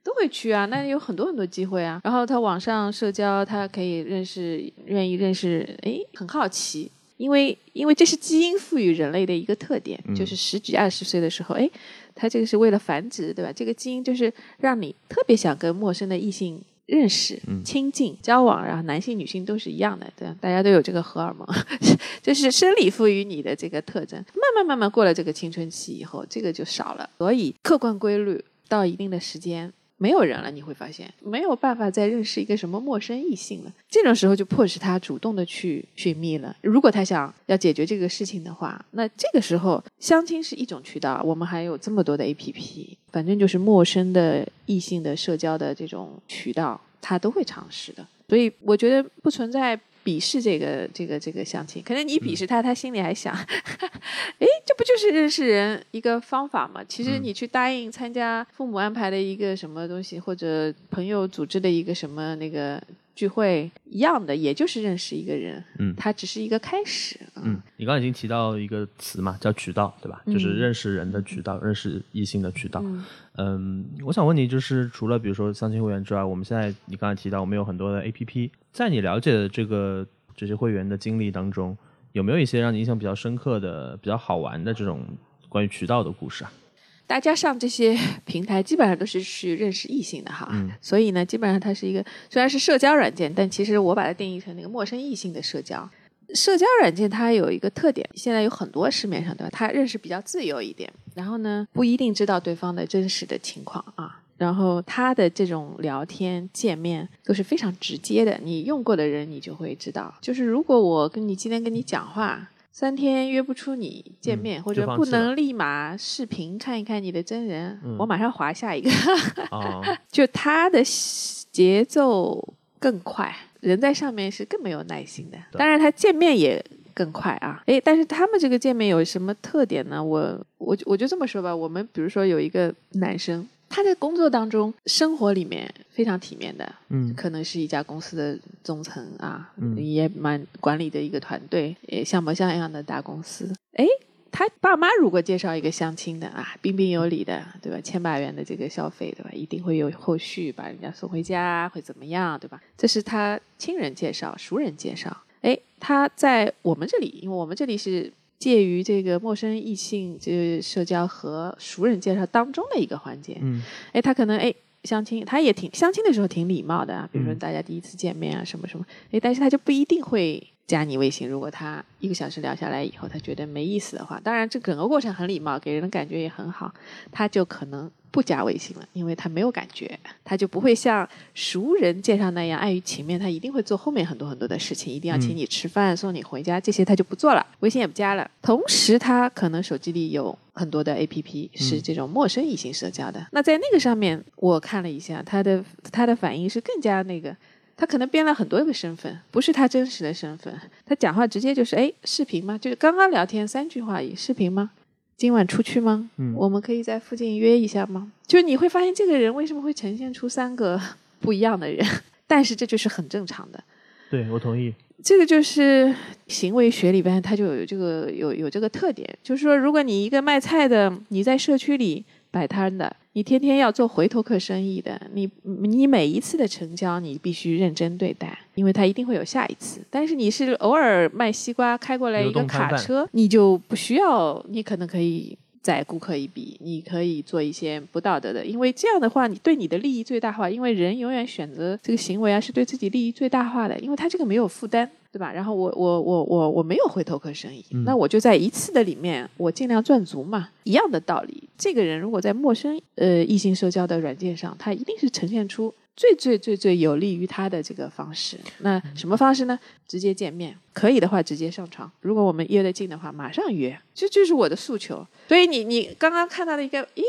都会去啊。那有很多很多机会啊。然后他网上社交，他可以认识，愿意认识，哎，很好奇，因为因为这是基因赋予人类的一个特点，嗯就是十几二十岁的时候，哎，他这个是为了繁殖，对吧？这个基因就是让你特别想跟陌生的异性。认识、嗯亲近、交往，然后男性、女性都是一样的，对吧，大家都有这个荷尔蒙，就是生理赋予你的这个特征。慢慢慢慢过了这个青春期以后，这个就少了。所以客观规律到一定的时间。没有人了，你会发现没有办法再认识一个什么陌生异性了。这种时候就迫使他主动的去寻觅了。如果他想要解决这个事情的话，那这个时候相亲是一种渠道。我们还有这么多的 A P P，反正就是陌生的异性的社交的这种渠道，他都会尝试的。所以我觉得不存在鄙视这个这个这个相亲，可能你鄙视他，他心里还想，哎，这不就是认识人一个方法吗？其实嗯。你去答应参加父母安排的一个什么东西，或者朋友组织的一个什么那个聚会一样的，也就是认识一个人，嗯它只是一个开始。嗯，你刚刚已经提到一个词嘛，叫渠道，对吧？就是嗯认识人的渠道，认识异性的渠道。嗯嗯，我想问你，就是除了比如说相亲会员之外，我们现在你刚才提到我们有很多的 A P P，在你了解的这个这些会员的经历当中，有没有一些让你印象比较深刻的、比较好玩的这种关于渠道的故事啊？大家上这些 平台基本上都是去认识异性的哈，嗯所以呢，基本上它是一个虽然是社交软件，但其实我把它定义成那个陌生异性的社交。社交软件它有一个特点，现在有很多市面上对吧？它认识比较自由一点，然后呢，不一定知道对方的真实的情况啊。然后它的这种聊天见面都是非常直接的，你用过的人你就会知道。就是如果我跟你今天跟你讲话，三天约不出你见面，嗯或者不能立马视频看一看你的真人，嗯我马上划下一个。哦，就他的节奏更快，人在上面是更没有耐心的。当然，他见面也更快啊。诶，但是他们这个见面有什么特点呢？我我我就这么说吧，我们比如说有一个男生。他在工作当中、生活里面非常体面的，嗯可能是一家公司的中层啊，嗯也蛮管理的一个团队，也像模像样的大公司。诶，他爸妈如果介绍一个相亲的啊，彬彬有礼的，对吧？千把元的这个消费，对吧？一定会有后续把人家送回家，会怎么样，对吧？这是他亲人介绍、熟人介绍。哎，他在我们这里，因为我们这里是介于这个陌生异性就是社交和熟人介绍当中的一个环节。嗯哎，他可能哎相亲，他也挺相亲的时候挺礼貌的啊，比如说嗯大家第一次见面啊什么什么，哎，但是他就不一定会加你微信。如果他一个小时聊下来以后，他觉得没意思的话，当然这整个过程很礼貌，给人的感觉也很好，他就可能不加微信了，因为他没有感觉，他就不会像熟人介绍那样碍于情面，他一定会做后面很多很多的事情，一定要请嗯你吃饭、送你回家，这些他就不做了，微信也不加了。同时，他可能手机里有很多的 A P P 是嗯这种陌生异性社交的。那在那个上面，我看了一下他的他的反应是更加那个。他可能编了很多个身份，不是他真实的身份。他讲话直接就是，哎，视频吗？就是刚刚聊天三句话而已，视频吗？今晚出去吗？嗯我们可以在附近约一下吗？就是你会发现这个人为什么会呈现出三个 不一样的人，但是这就是很正常的。对我同意。这个就是行为学里边，它就有这个有有这个特点，就是说，如果你一个卖菜的，你在社区里摆摊的，你天天要做回头客生意的，你你每一次的成交，你必须认真对待，因为它一定会有下一次。但是你是偶尔卖西瓜开过来一个卡车，你就不需要，你可能可以。宰顾客一笔，你可以做一些不道德的，因为这样的话，你对你的利益最大化。因为人永远选择这个行为啊，是对自己利益最大化的，因为他这个没有负担，对吧？然后我我我我我没有回头客生意，嗯那我就在一次的里面，我尽量赚足嘛。一样的道理，这个人如果在陌生呃异性社交的软件上，他一定是呈现出最最最最有利于他的这个方式。那什么方式呢？直接见面，可以的话直接上床。如果我们约得近的话，马上约，这就是我的诉求。所以你你刚刚看到的一个，咦，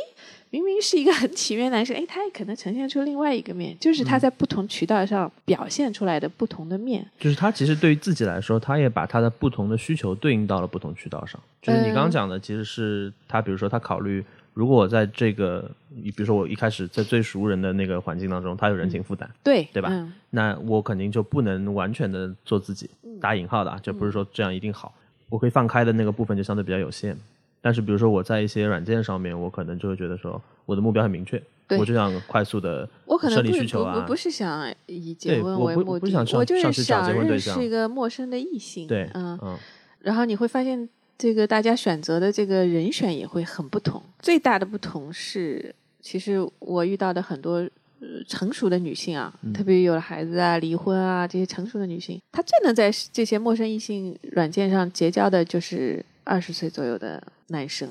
明明是一个很体面男生，哎，他也可能呈现出另外一个面，就是他在不同渠道上表现出来的不同的面。就是他其实对于自己来说，他也把他的不同的需求对应到了不同渠道上。就是你刚刚讲的，其实是他，比如说他考虑，如果我在这个，比如说我一开始在最熟人的那个环境当中，他有人情负担，对，对吧嗯那我肯定就不能完全的做自己，打引号的啊，就不是说这样一定好。我可以放开的那个部分就相对比较有限。但是比如说我在一些软件上面，我可能就会觉得说，我的目标很明确，对我就想快速的我可能生理不需求啊不不，不是想以结婚为目的，我就是想认识一个陌生的异性。对，嗯，嗯然后你会发现，这个大家选择的这个人选也会很不同。最大的不同是，其实我遇到的很多。呃，成熟的女性啊，嗯特别有了孩子啊、离婚啊这些成熟的女性，她最能在这些陌生异性软件上结交的，就是二十岁左右的男生、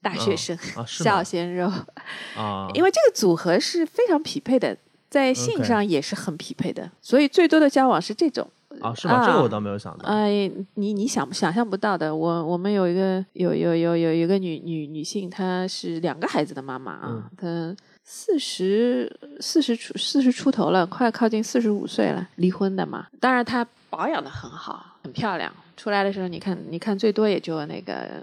大学生、小鲜肉，啊，因为这个组合是非常匹配的，在性上也是很匹配的，所以最多的交往是这种。啊是吗？啊这个我倒没有想到。哎，你你想想象不到的，我我们有一个有有有有一个女女女性，她是两个孩子的妈妈嗯啊，她四十四十出四十出头了，快靠近四十五岁了，离婚的嘛。当然她保养的很好，很漂亮，出来的时候你看你看最多也就那个。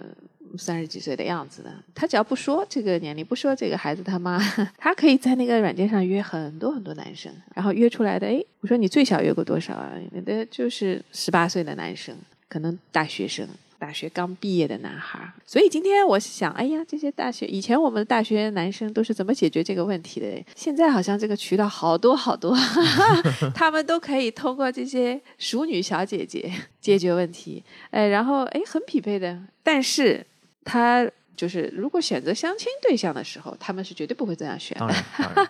三十几岁的样子的，她只要不说这个年龄，不说这个孩子他妈，她可以在那个软件上约很多很多男生，然后约出来的，哎，我说你最小约过多少啊？你的就是十八岁的男生，可能大学生，大学刚毕业的男孩。所以今天我想，哎呀，这些大学以前我们的大学男生都是怎么解决这个问题的？现在好像这个渠道好多好多，他们都可以通过这些熟女小姐姐解决问题。哎，然后哎，很匹配的，但是他。就是如果选择相亲对象的时候，他们是绝对不会这样选的。当然，当然，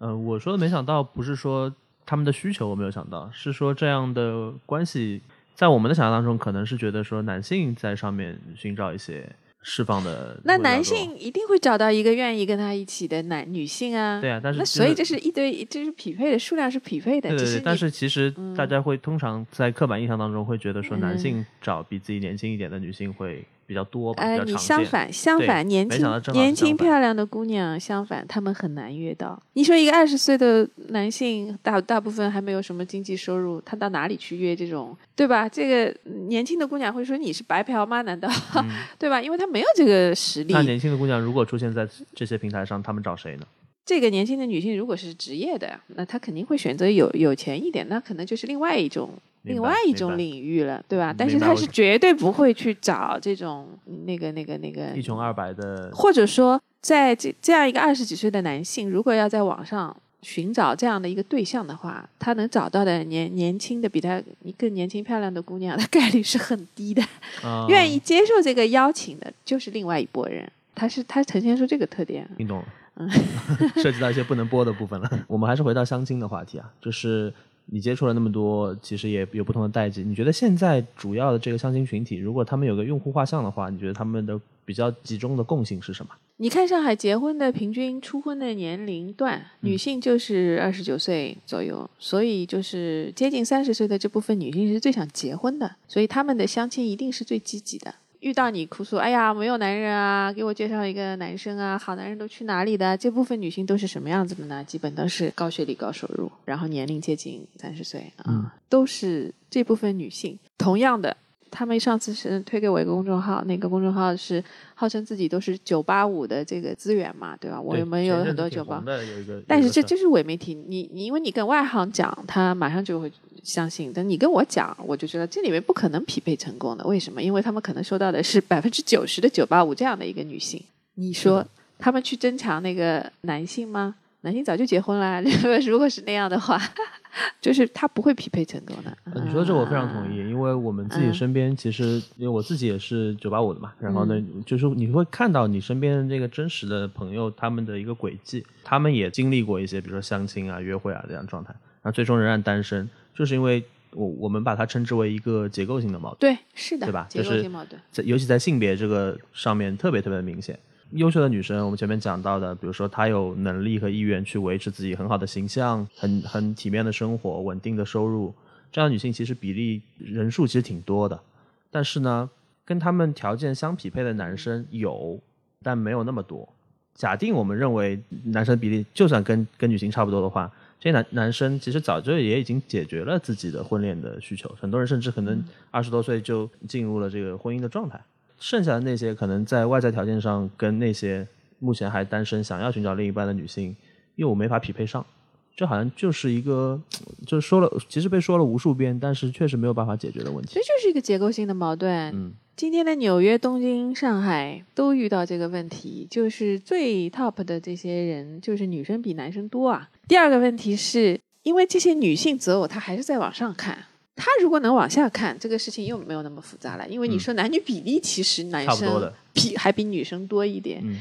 呃，我说的没想到不是说他们的需求我没有想到，是说这样的关系在我们的想象当中，可能是觉得说男性在上面寻找一些释放的。那男性一定会找到一个愿意跟他一起的男女性啊。对啊，但是那所以这是一堆，这是匹配的数量是匹配的，对对对，但是其实大家会通常在刻板印象当中会觉得说男嗯性找比自己年轻一点的女性会比较多吧，比呃，你相。反相反，年轻年轻漂亮的姑娘，相反她们很难约到。你说一个二十岁的男性，大大部分还没有什么经济收入，他到哪里去约这种，对吧？这个嗯年轻的姑娘会说你是白嫖吗？难道、对吧？因为他没有这个实力嗯那。年轻的姑娘如果出现在这些平台上，他们找谁呢？这个年轻的女性如果是职业的，那她肯定会选择有有钱一点，那可能就是另外一种另外一种领域了，对吧？嗯但是明白我她是绝对不会去找这种那个那个那个一穷二白的，或者说，在这这样一个二十几岁的男性，如果要在网上寻找这样的一个对象的话，他能找到的年年轻的比他更年轻漂亮的姑娘 的概率是很低的。啊愿意接受这个邀请的，就是另外一拨人。他是他呈现出这个特点。听懂了，涉及到一些不能播的部分了。我们还是回到相亲的话题啊，就是你接触了那么多，其实也有不同的代际。你觉得现在主要的这个相亲群体，如果他们有个用户画像的话，你觉得他们的比较集中的共性是什么？你看上海结婚的平均初婚的年龄段，女性就是二十九岁左右，所以就是接近三十岁的这部分女性是最想结婚的，所以他们的相亲一定是最积极的。遇到你哭诉，哎呀，没有男人啊，给我介绍一个男生啊，好男人都去哪里的？这部分女性都是什么样子的呢？基本都是高学历、高收入，然后年龄接近三十岁啊，嗯都是这部分女性。同样的，他们上次是推给我一个公众号，那个公众号是号称自己都是九八五的这个资源嘛，对吧？我们有很多九八子挺红，的有一个，但是这就是伪媒体，你你因为你跟外行讲，他马上就会相信；但你跟我讲，我就知道这里面不可能匹配成功的。为什么？因为他们可能收到的是百分之九十的九八五这样的一个女性。你说他们去争抢那个男性吗？男性早就结婚了。如果是那样的话，就是他不会匹配成功的。呃你说这我非常同意，因为我们自己嗯身边其实，因为我自己也是九八五的嘛，然后呢，就是你会看到你身边的这个真实的朋友他们的一个轨迹，他们也经历过一些，比如说相亲啊、约会啊这样状态，然后最终仍然单身，就是因为我我们把它称之为一个结构性的矛盾。对，是的，对吧结构就是性矛盾。在尤其在性别这个上面特别特别明显。优秀的女生，我们前面讲到的，比如说她有能力和意愿去维持自己很好的形象、很很体面的生活、稳定的收入，这样的女性其实比例人数其实挺多的。但是呢，跟她们条件相匹配的男生有，但没有那么多。假定我们认为男生比例就算跟跟女性差不多的话，这些男男生其实早就也已经解决了自己的婚恋的需求，很多人甚至可能二十多岁就进入了这个婚姻的状态。剩下的那些可能在外在条件上跟那些目前还单身想要寻找另一半的女性又没法匹配上，这好像就是一个，就是说了，其实被说了无数遍，但是确实没有办法解决的问题这。就是一个结构性的矛盾。嗯，今天的纽约、东京、上海都遇到这个问题，就是最 top 的这些人，就是女生比男生多啊。第二个问题是因为这些女性择偶，她还是在往上看。她如果能往下看，这个事情又没有那么复杂了。因为你嗯说男女比例，其实男生。比还比女生多一点。嗯，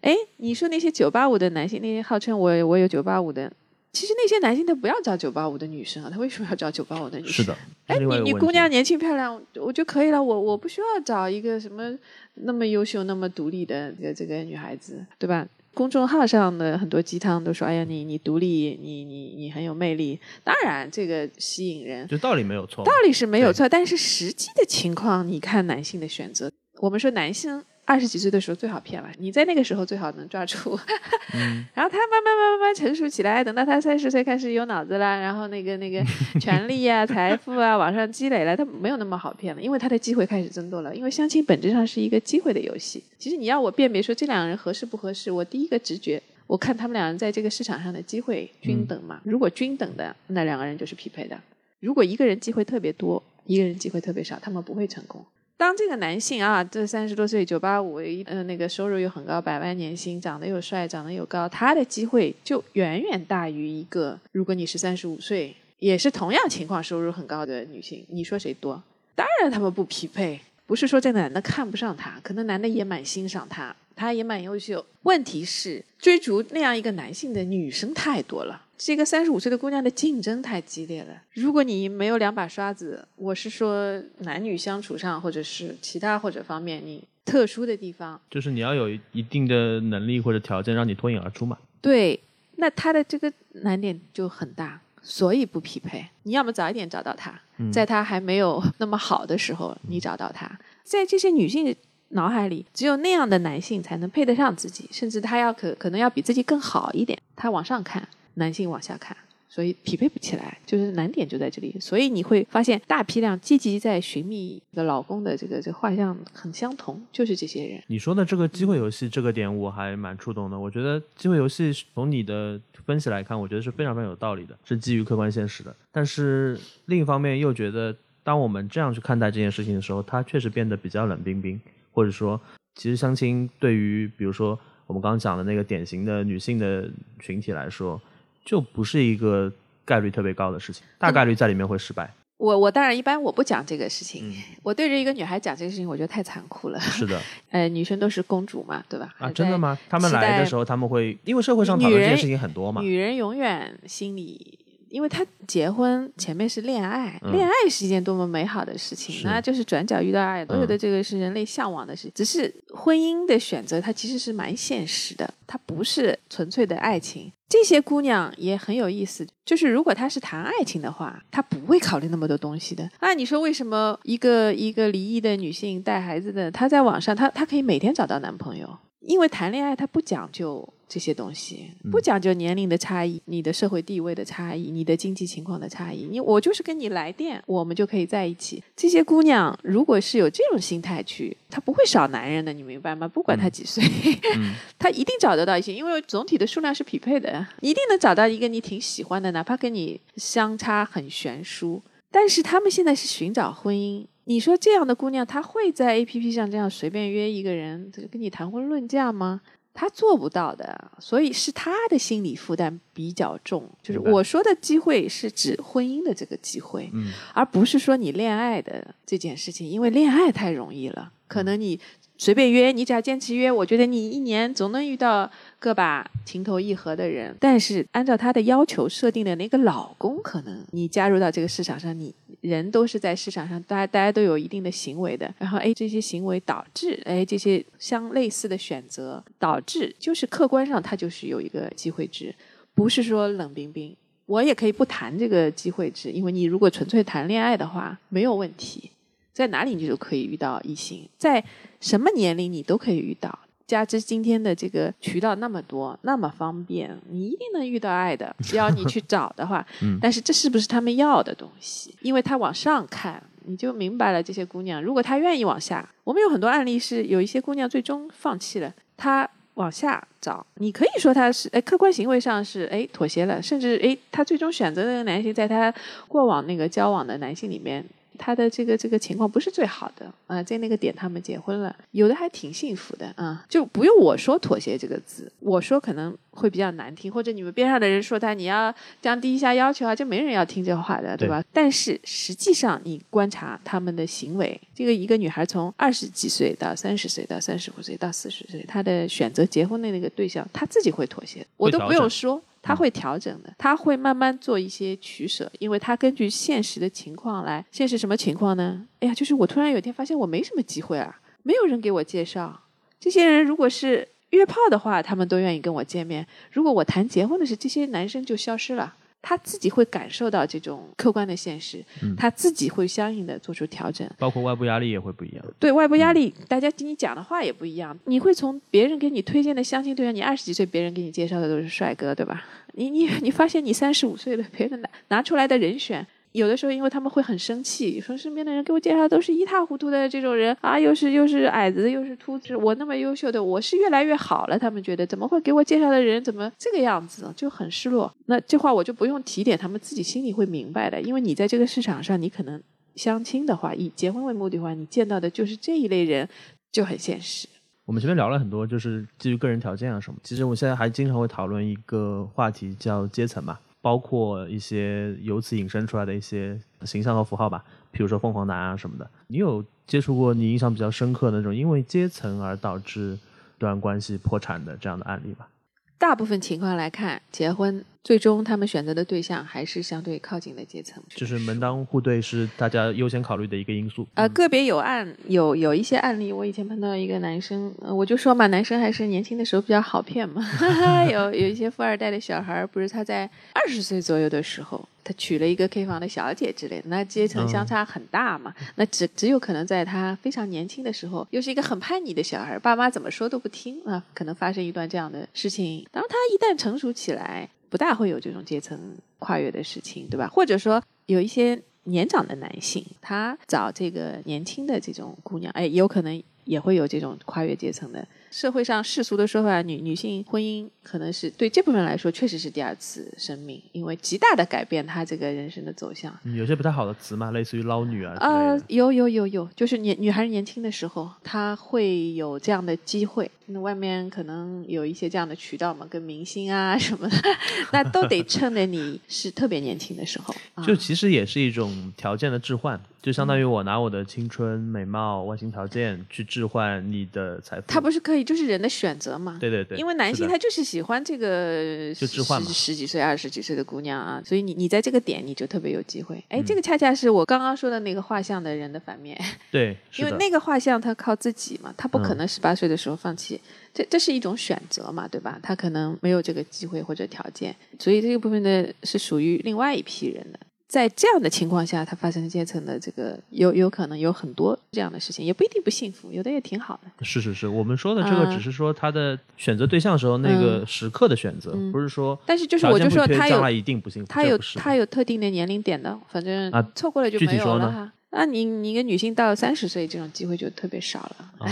哎，你说那些九八五的男性，那些号称我我有九八五的，其实那些男性他不要找九八五的女生啊，他为什么要找九八五的女生？是的。哎，你你姑娘年轻漂亮，我就可以了。我我不需要找一个什么那么优秀、那么独立的这个这个女孩子，对吧？公众号上的很多鸡汤都说：“哎呀，你你独立，你你你很有魅力。”当然，这个吸引人，就道理没有错，道理是没有错，但是实际的情况，你看男性的选择，我们说男性二十几岁的时候最好骗了，你在那个时候最好能抓住，嗯然后他慢慢慢慢慢成熟起来，等到他三十岁开始有脑子了，然后那个那个 权利啊、财富啊往上积累了，他没有那么好骗了，因为他的机会开始增多了。因为相亲本质上是一个机会的游戏。其实你要我辨别说这两个人合适不合适，我第一个直觉。我看他们两人在这个市场上的机会均等嘛，如果均等的，那两个人就是匹配的。如果一个人机会特别多，一个人机会特别少，他们不会成功。当这个男性啊，这三十多岁，九八五，呃，那个收入又很高，百万年薪，长得又帅，长得又高，他的机会就远远大于一个，如果你是三十五岁，也是同样情况，收入很高的女性，你说谁多？当然他们不匹配。不是说这个男的看不上他，可能男的也蛮欣赏他，他也蛮优秀。问题是追逐那样一个男性的女生太多了，这个三十五岁的姑娘的竞争太激烈了。如果你没有两把刷子，我是说男女相处上，或者是其他或者方面，你特殊的地方，就是你要有一定的能力或者条件让你脱颖而出嘛。对，那他的这个难点就很大，所以不匹配。你要么早一点找到他，嗯在他还没有那么好的时候，你找到他。在这些女性脑海里，只有那样的男性才能配得上自己，甚至他要可可能要比自己更好一点。他往上看，男性往下看。所以匹配不起来，就是难点就在这里。所以你会发现，大批量积极在寻觅的老公的这个这个画像很相同，就是这些人。你说的这个机会游戏这个点我还蛮触动的。我觉得机会游戏从你的分析来看，我觉得是非常非常有道理的，是基于客观现实的。但是另一方面又觉得，当我们这样去看待这件事情的时候，它确实变得比较冷冰冰，或者说，其实相亲对于比如说我们刚刚讲的那个典型的女性的群体来说，就不是一个概率特别高的事情，大概率在里面会失败。我我当然一般我不讲这个事情，嗯，我对着一个女孩讲这个事情，我觉得太残酷了。是的呃，女生都是公主嘛，对吧？啊，真的吗？他们来的时候，他们会因为社会上讨论这件事情很多嘛。女人永远心里，因为她结婚前面是恋爱，嗯恋爱是一件多么美好的事情，那就是转角遇到爱，所有的嗯这个是人类向往的事。只是婚姻的选择，它其实是蛮现实的，它不是纯粹的爱情。这些姑娘也很有意思，就是如果她是谈爱情的话，她不会考虑那么多东西的。啊，你说为什么一个一个离异的女性带孩子的，她在网上，她她可以每天找到男朋友？因为谈恋爱她不讲究这些东西，不讲究年龄的差异、你的社会地位的差异、你的经济情况的差异。你我就是跟你来电，我们就可以在一起。这些姑娘如果是有这种心态去，她不会少男人的，你明白吗？不管她几岁，嗯她一定找得到一些，因为总体的数量是匹配的，一定能找到一个你挺喜欢的，哪怕跟你相差很悬殊。但是他们现在是寻找婚姻，你说这样的姑娘，她会在 A P P 上这样随便约一个人，这个跟你谈婚论嫁吗？她做不到的，所以是他的心理负担比较重。就是我说的机会是指婚姻的这个机会，嗯而不是说你恋爱的这件事情，因为恋爱太容易了，可能你随便约，你只要坚持约，我觉得你一年总能遇到个把情投意合的人。但是按照他的要求设定的那个老公，可能你加入到这个市场上，你人都是在市场上，大家大家都有一定的行为的，然后哎，这些行为导致哎这些相类似的选择，导致就是客观上它就是有一个机会值，不是说冷冰冰。我也可以不谈这个机会值，因为你如果纯粹谈恋爱的话，没有问题，在哪里你就可以遇到异性，在什么年龄你都可以遇到。加之今天的这个渠道那么多，那么方便，你一定能遇到爱的，只要你去找的话。嗯但是这是不是他们要的东西？因为他往上看，你就明白了。这些姑娘，如果她愿意往下，我们有很多案例是有一些姑娘最终放弃了，她往下找，你可以说她是哎客观行为上是哎妥协了，甚至哎她最终选择的男性，在她过往那个交往的男性里面。他的这个这个情况不是最好的啊、在那个点他们结婚了，有的还挺幸福的啊、就不用我说妥协这个字，我说可能会比较难听，或者你们边上的人说他你要降低一下要求啊，就没人要听这话的，对吧？但是实际上你观察他们的行为，这个一个女孩从二十几岁到三十岁到三十五岁到四十岁，她的选择结婚的那个对象，她自己会妥协，我都不用说。他会调整的，他会慢慢做一些取舍，因为他根据现实的情况来。现实什么情况呢？哎呀，就是我突然有一天发现我没什么机会啊，没有人给我介绍。这些人如果是约炮的话，他们都愿意跟我见面；如果我谈结婚的事，这些男生就消失了。他自己会感受到这种客观的现实，嗯他自己会相应的做出调整。包括外部压力也会不一样。对外部压力，大家听你讲的话也不一样。你会从别人给你推荐的相亲对象，你二十几岁，别人给你介绍的都是帅哥，对吧？你你你发现你三十五岁了，别人拿拿出来的人选，有的时候因为他们会很生气，说身边的人给我介绍的都是一塌糊涂的这种人啊，又是又是矮子，又是秃子，我那么优秀的，我是越来越好了，他们觉得怎么会给我介绍的人怎么这个样子，就很失落。那这话我就不用提点，他们自己心里会明白的，因为你在这个市场上，你可能相亲的话，以结婚为目的的话，你见到的就是这一类人，就很现实。我们前面聊了很多，就是基于个人条件啊什么。其实我现在还经常会讨论一个话题，叫阶层嘛，包括一些由此引申出来的一些形象和符号吧，比如说凤凰男啊什么的。你有接触过你印象比较深刻的那种因为阶层而导致段关系破产的这样的案例吧？大部分情况来看，结婚最终他们选择的对象还是相对靠近的阶层，就是门当户对是大家优先考虑的一个因素。呃，个别有案有有一些案例，我以前碰到一个男生，呃我就说嘛，男生还是年轻的时候比较好骗嘛。有有一些富二代的小孩儿，不是他在二十岁左右的时候，他娶了一个 K 房的小姐之类的，那阶层相差很大嘛。那只只有可能在他非常年轻的时候，又是一个很叛逆的小孩儿，爸妈怎么说都不听啊，可能发生一段这样的事情。当他一旦成熟起来，不大会有这种阶层跨越的事情，对吧？或者说有一些年长的男性，他找这个年轻的这种姑娘，哎，有可能也会有这种跨越阶层的社会上世俗的说法，女女性婚姻可能是对这部分人来说确实是第二次生命，因为极大的改变她这个人生的走向。有些不太好的词嘛，类似于捞女啊之类的，。呃有有有有，就是年女孩年轻的时候，她会有这样的机会。那外面可能有一些这样的渠道嘛，跟明星啊什么的，那都得趁着你是特别年轻的时候。啊就其实也是一种条件的置换，就相当于我拿我的青春、美貌、外形条件去置换你的财富。他不是可以，就是人的选择嘛。对对对，因为男性他就是喜欢这个就置换嘛十十几岁、二十几岁的姑娘啊，所以你你在这个点你就特别有机会。哎，嗯这个恰恰是我刚刚说的那个画像的人的反面，对，因为那个画像他靠自己嘛，他不可嗯能十八岁的时候放弃，这这是一种选择嘛，对吧？他可能没有这个机会或者条件，所以这个部分呢是属于另外一批人的。在这样的情况下，他发生阶层的这个有有可能有很多这样的事情，也不一定不幸福，有的也挺好的。是是是，我们说的这个嗯只是说他的选择对象时候那个时刻的选择，嗯不是说但是就是我就说他有将来一定不幸福，他有他有特定的年龄点的，反正啊错过了就没有了哈。那你你一个女性到三十岁，这种机会就特别少了。哦，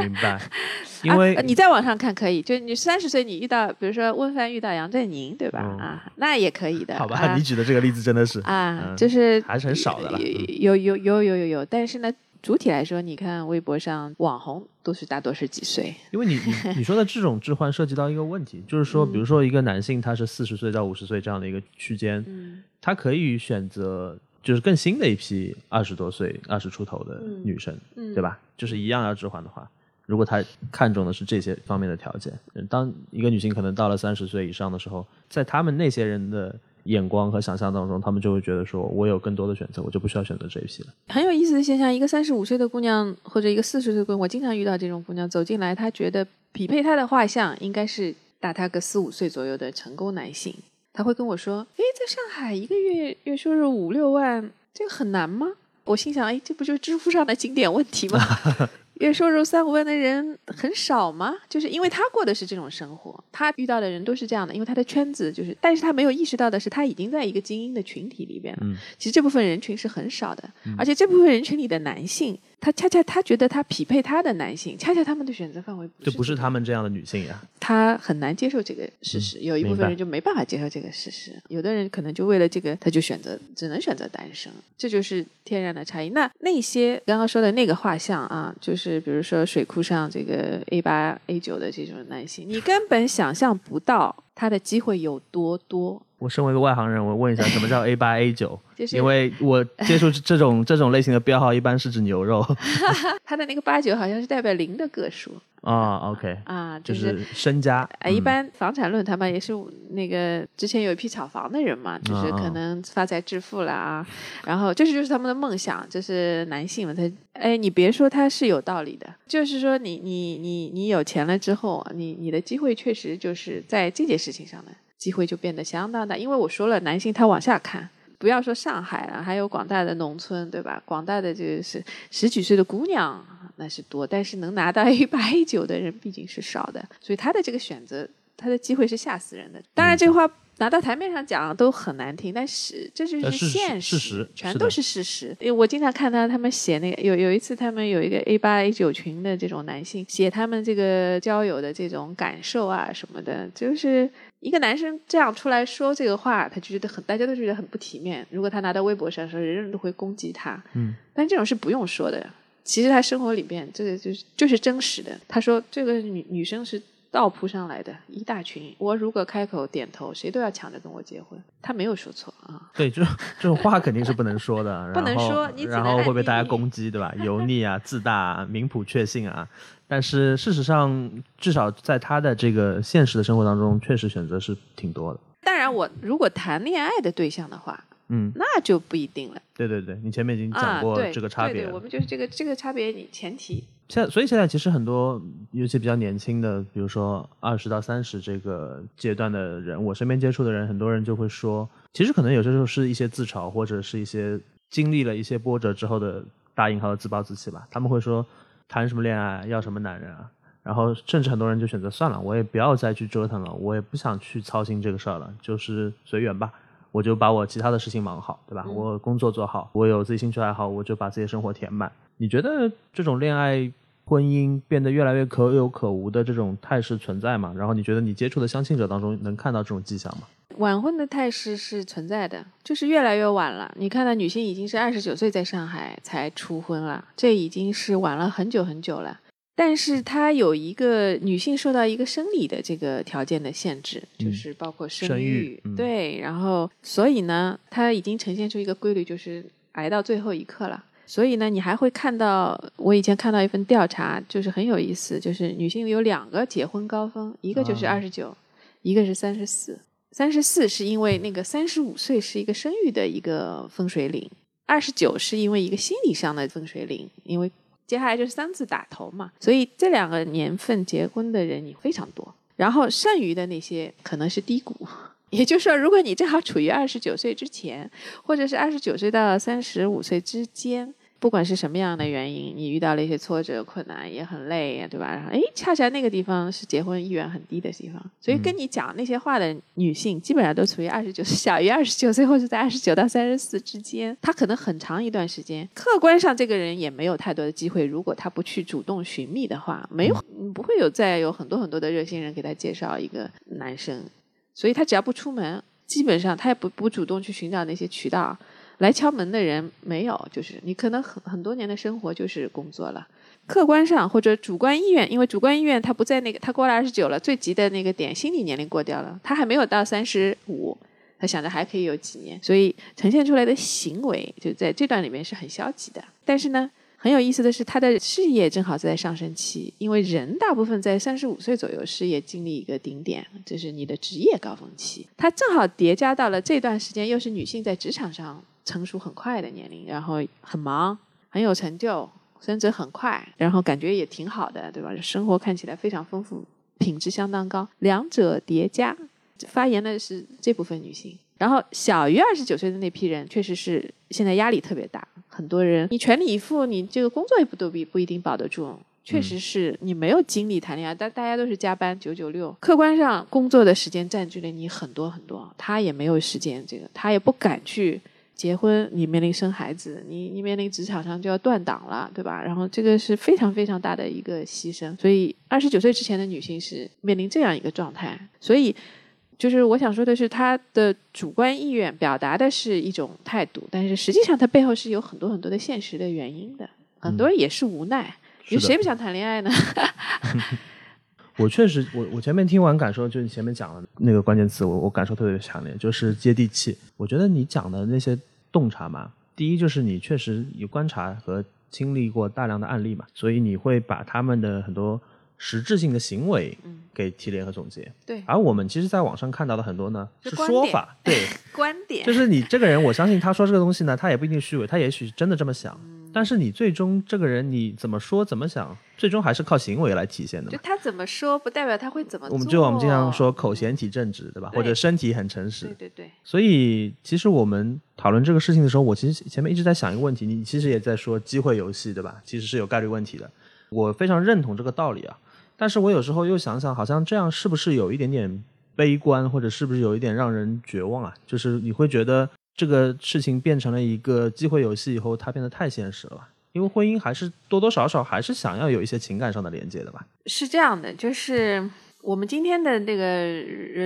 明白，因为、啊、你在网上看可以，就你三十岁你遇到，比如说温帆遇到杨振宁，对吧？嗯啊，那也可以的。好吧，啊你举的这个例子真的是啊，嗯就是还是很少的了嗯有有有有有有，但是呢，主体来说，你看微博上网红都是大多是几岁，因为你你你说的这种置换涉及到一个问题，就是说，比如说一个男性他是四十岁到五十岁这样的一个区间，嗯他可以选择就是更新的一批二十多岁、二十出头的嗯女生，嗯对吧？就是一样要置换的话，如果她看重的是这些方面的条件，嗯当一个女性可能到了三十岁以上的时候，在他们那些人的眼光和想象当中，他们就会觉得说，我有更多的选择，我就不需要选择这一批了。很有意思的现象，一个三十五岁的姑娘或者一个四十岁的姑娘，我经常遇到这种姑娘走进来，她觉得匹配她的画像应该是大她个四五岁左右的成功男性。她会跟我说：“诶，在上海一个月月收入五六万，这个很难吗？”我心想：“诶，这不就是知乎上的经典问题吗？月收入三五万的人很少吗？就是因为他过的是这种生活，他遇到的人都是这样的，因为他的圈子就是，但是他没有意识到的是，他已经在一个精英的群体里边了。嗯其实这部分人群是很少的，而且这部分人群里的男性，他恰恰他觉得他匹配他的男性，恰恰他们的选择范围不是就不是这个他们这样的女性呀，他很难接受这个事实，有一部分人就没办法接受这个事实，有的人可能就为了这个，他就选择只能选择单身，这就是天然的差异。那那些刚刚说的那个画像啊，就是比如说水库上这个 A 八 A 九的这种男性，你根本想象不到他的机会有多多。我身为一个外行人，我问一下，什么叫 A 八 A 九？就是因为我接触这种这种类型的标号，一般是指牛肉 它的那个八九好像是代表零的个数啊。OK，啊，就就是是身家。啊，一嗯般房产论坛嘛，也是那个之前有一批炒房的人嘛，就是可能发财致富了啊，然后这是就是他们的梦想，就是男性嘛，他哎，你别说他是有道理的，就是说你你你你有钱了之后，你你的机会确实就是在这件事情上的机会就变得相当大，因为我说了，男性他往下看。不要说上海了，还有广大的农村，对吧？广大的就是十几岁的姑娘那是多，但是能拿到 A 八 A 九的人毕竟是少的，所以他的这个选择，他的机会是吓死人的。当然，这话拿到台面上讲都很难听，但是这就呃是实现事实全都是事实。因为我经常看到他们写那个，有有一次他们有一个 A 八 A 九群的这种男性写他们这个交友的这种感受啊什么的，就是一个男生这样出来说这个话，他就觉得很，大家都觉得很不体面。如果他拿到微博上说，人人都会攻击他。嗯，但这种是不用说的。其实他生活里边，这个就是就是真实的。他说这个女女生是倒扑上来的，一大群。我如果开口点头，谁都要抢着跟我结婚。他没有说错啊。对，这这种话肯定是不能说的，不能说你然后会被大家攻击，对吧？油腻啊、自大啊、名普确信啊。但是事实上，至少在他的这个现实的生活当中，确实选择是挺多的。当然，我如果谈恋爱的对象的话，嗯，那就不一定了。对对对，你前面已经啊，讲过这个差别对对，了。我们就是这个这个差别，你前提现在，所以现在其实很多，尤其比较年轻的，比如说二十到三十这个阶段的人，我身边接触的人，很多人就会说，其实可能有些时候是一些自嘲，或者是一些经历了一些波折之后的大引号的自暴自弃吧。他们会说，谈什么恋爱，要什么男人啊？然后甚至很多人就选择算了，我也不要再去折腾了，我也不想去操心这个事儿了，就是随缘吧。我就把我其他的事情忙好，对吧？我工作做好，我有自己兴趣爱好，我就把自己的生活填满。你觉得这种恋爱婚姻变得越来越可有可无的这种态势存在吗？然后你觉得你接触的相亲者当中能看到这种迹象吗？晚婚的态势是存在的，就是越来越晚了。你看到女性已经是二十九岁在上海才初婚了，这已经是晚了很久很久了。但是它有一个女性受到一个生理的这个条件的限制，嗯就是包括生生育对，然后所以呢，它已经呈现出一个规律，就是挨到最后一刻了。所以呢，你还会看到，我以前看到一份调查，就是很有意思，就是女性有两个结婚高峰，一个就是啊二十九，一个是三十四。三十四是因为那个三十五岁是一个生育的一个分水岭，二十九是因为一个心理上的分水岭，因为接下来就是三字打头嘛，所以这两个年份结婚的人也非常多，然后剩余的那些可能是低谷。也就是说，如果你正好处于二十九岁之前，或者是二十九岁到三十五岁之间，不管是什么样的原因，你遇到了一些挫折、困难，也很累，对吧？然后，哎，恰恰那个地方是结婚意愿很低的地方，所以跟你讲那些话的女性，基本上都处于二十九 小于二十九岁，或者在二十九到三十四之间。她可能很长一段时间，客观上这个人也没有太多的机会。如果她不去主动寻觅的话，没有嗯不会有再有很多很多的热心人给她介绍一个男生。所以她只要不出门，基本上她也不不主动去寻找那些渠道。来敲门的人没有，就是你可能很很多年的生活就是工作了。客观上或者主观意愿，因为主观意愿他不在那个，他过了二十九了，最急的那个点，心理年龄过掉了，他还没有到三十五，他想着还可以有几年，所以呈现出来的行为就在这段里面是很消极的。但是呢，很有意思的是，他的事业正好在上升期，因为人大部分在三十五岁左右事业经历一个顶点，这是你的职业高峰期。他正好叠加到了这段时间，又是女性在职场上成熟很快的年龄，然后很忙，很有成就，升职很快，然后感觉也挺好的，对吧？生活看起来非常丰富，品质相当高，两者叠加，发言的是这部分女性。然后小于二十九岁的那批人，确实是现在压力特别大，很多人你全力以赴，你这个工作也不都比不一定保得住。确实是你没有精力谈恋爱，但大家都是加班九九六，客观上工作的时间占据了你很多很多，他也没有时间，这个他也不敢去结婚，你面临生孩子，你你面临职场上就要断档了，对吧？然后这个是非常非常大的一个牺牲，所以二十九岁之前的女性是面临这样一个状态，所以就是我想说的是，她的主观意愿表达的是一种态度，但是实际上它背后是有很多很多的现实的原因的，很多人也是无奈，是的有谁不想谈恋爱呢？我确实，我我前面听完感受，就是你前面讲的那个关键词，我我感受特别强烈，就是接地气。我觉得你讲的那些洞察嘛，第一就是你确实有观察和经历过大量的案例嘛，所以你会把他们的很多实质性的行为给提炼和总结。对，而我们其实在网上看到的很多呢是说法，对，观点就是你这个人，我相信他说这个东西呢，他也不一定虚伪，他也许真的这么想。嗯但是你最终这个人你怎么说怎么想，最终还是靠行为来体现的。就他怎么说，不代表他会怎么做。我们就我们经常说口嫌体正直，对吧？对或者身体很诚实对。对对，所以其实我们讨论这个事情的时候，我其实前面一直在想一个问题，你其实也在说机会游戏，对吧？其实是有概率问题的。我非常认同这个道理啊，但是我有时候又想想，好像这样是不是有一点点悲观，或者是不是有一点让人绝望啊？就是你会觉得这个事情变成了一个机会游戏以后，它变得太现实了吧？因为婚姻还是多多少少还是想要有一些情感上的连接的吧？是这样的，就是我们今天的这个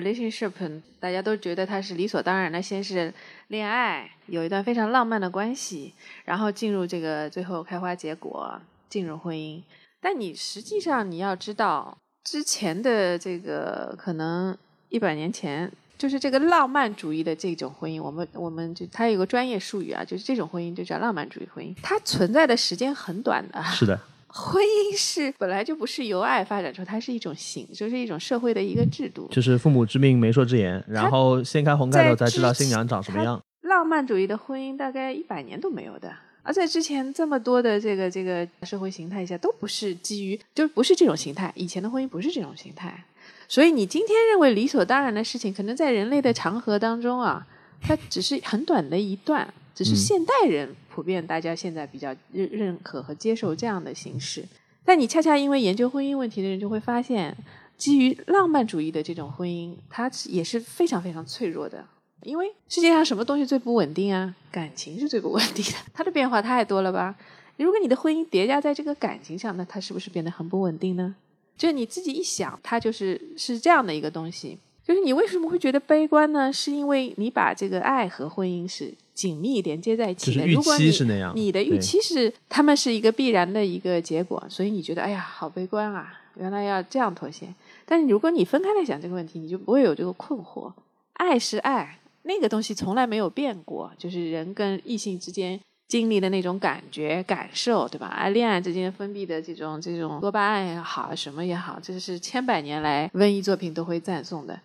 relationship，大家都觉得它是理所当然的，先是恋爱，有一段非常浪漫的关系，然后进入这个最后开花结果，进入婚姻。但你实际上你要知道，之前的这个可能一百年前。就是这个浪漫主义的这种婚姻，我们我们就它有个专业术语啊，就是这种婚姻就叫浪漫主义婚姻，它存在的时间很短的。是的，婚姻是本来就不是由爱发展出，它是一种形，就是一种社会的一个制度。就是父母之命，媒妁之言，然后掀开红盖头才知道新娘长什么样。浪漫主义的婚姻大概一百年都没有的，而在之前这么多的这个这个社会形态下，都不是基于，就不是这种形态。以前的婚姻不是这种形态，所以你今天认为理所当然的事情，可能在人类的长河当中啊，它只是很短的一段，只是现代人普遍大家现在比较认认可和接受这样的形式。但你恰恰因为研究婚姻问题的人就会发现，基于浪漫主义的这种婚姻，它也是非常非常脆弱的。因为世界上什么东西最不稳定啊？感情是最不稳定的，它的变化太多了吧？如果你的婚姻叠加在这个感情上，那它是不是变得很不稳定呢？就是你自己一想，它就是是这样的一个东西。就是你为什么会觉得悲观呢？是因为你把这个爱和婚姻是紧密连接在一起的。就是预如果你期是那样你的预期是他们是一个必然的一个结果，所以你觉得哎呀好悲观啊，原来要这样妥协。但是如果你分开来想这个问题，你就不会有这个困惑。爱是爱，那个东西从来没有变过，就是人跟异性之间经历的那种感觉、感受，对吧？爱恋爱之间分泌的这种这种多巴胺也好，什么也好，这是千百年来文艺作品都会赞颂的。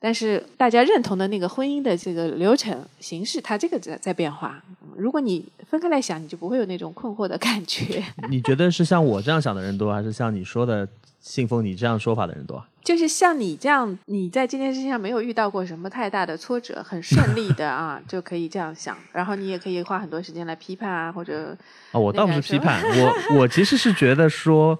但是大家认同的那个婚姻的这个流程形式，它这个在在变化。如果你分开来想，你就不会有那种困惑的感觉。你觉得是像我这样想的人多，还是像你说的信奉你这样说法的人多？就是像你这样，你在这件事情上没有遇到过什么太大的挫折，很顺利的啊，就可以这样想。然后你也可以花很多时间来批判啊，或者啊，我倒不是是批判，我我其实是觉得说，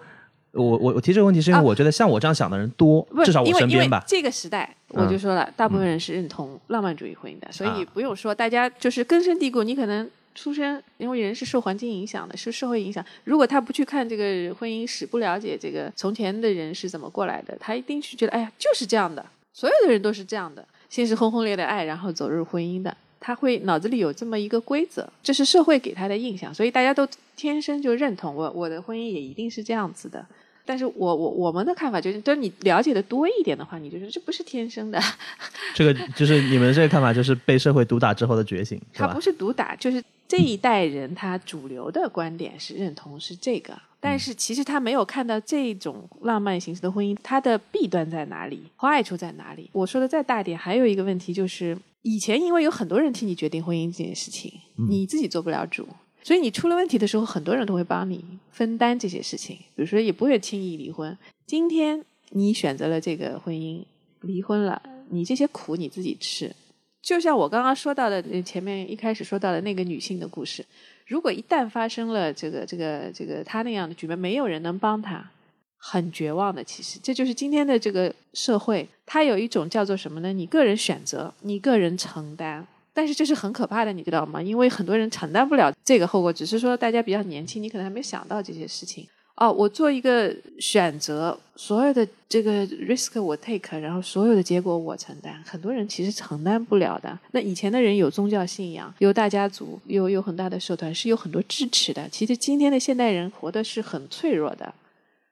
我我我提这个问题是因为啊我觉得像我这样想的人多，不至少我身边吧。这个时代，我嗯就说了，大部分人是认同浪漫主义婚姻的，所以啊不用说，大家就是根深蒂固。你可能出生，因为人是受环境影响的，是社会影响。如果他不去看这个婚姻史，不了解这个从前的人是怎么过来的，他一定是觉得，哎呀，就是这样的，所有的人都是这样的，先是轰轰烈烈的爱，然后走入婚姻的。他会脑子里有这么一个规则，这是社会给他的印象，所以大家都天生就认同我我的婚姻也一定是这样子的。但是我我我们的看法就是，等你了解的多一点的话，你就说这不是天生的，这个就是你们这个看法，就是被社会毒打之后的觉醒，是吧它不？是毒打，就是这一代人他主流的观点是认同是这个，但是其实他没有看到这种浪漫形式的婚姻，它的弊端在哪里，坏处在哪里。我说的再大一点，还有一个问题就是，以前因为有很多人替你决定婚姻这件事情，你自己做不了主。所以你出了问题的时候，很多人都会帮你分担这些事情，比如说也不会轻易离婚。今天你选择了这个婚姻，离婚了，你这些苦你自己吃。就像我刚刚说到的，前面一开始说到的那个女性的故事，如果一旦发生了这个这个这个她那样的局面，没有人能帮她，很绝望的。其实这就是今天的这个社会，它有一种叫做什么呢？你个人选择，你个人承担。但是这是很可怕的，你知道吗？因为很多人承担不了这个后果，只是说大家比较年轻，你可能还没想到这些事情。哦，我做一个选择，所有的这个 risk 我 take，然后所有的结果我承担。很多人其实承担不了的。那以前的人有宗教信仰，有大家族，有有很大的社团，是有很多支持的。其实今天的现代人活的是很脆弱的，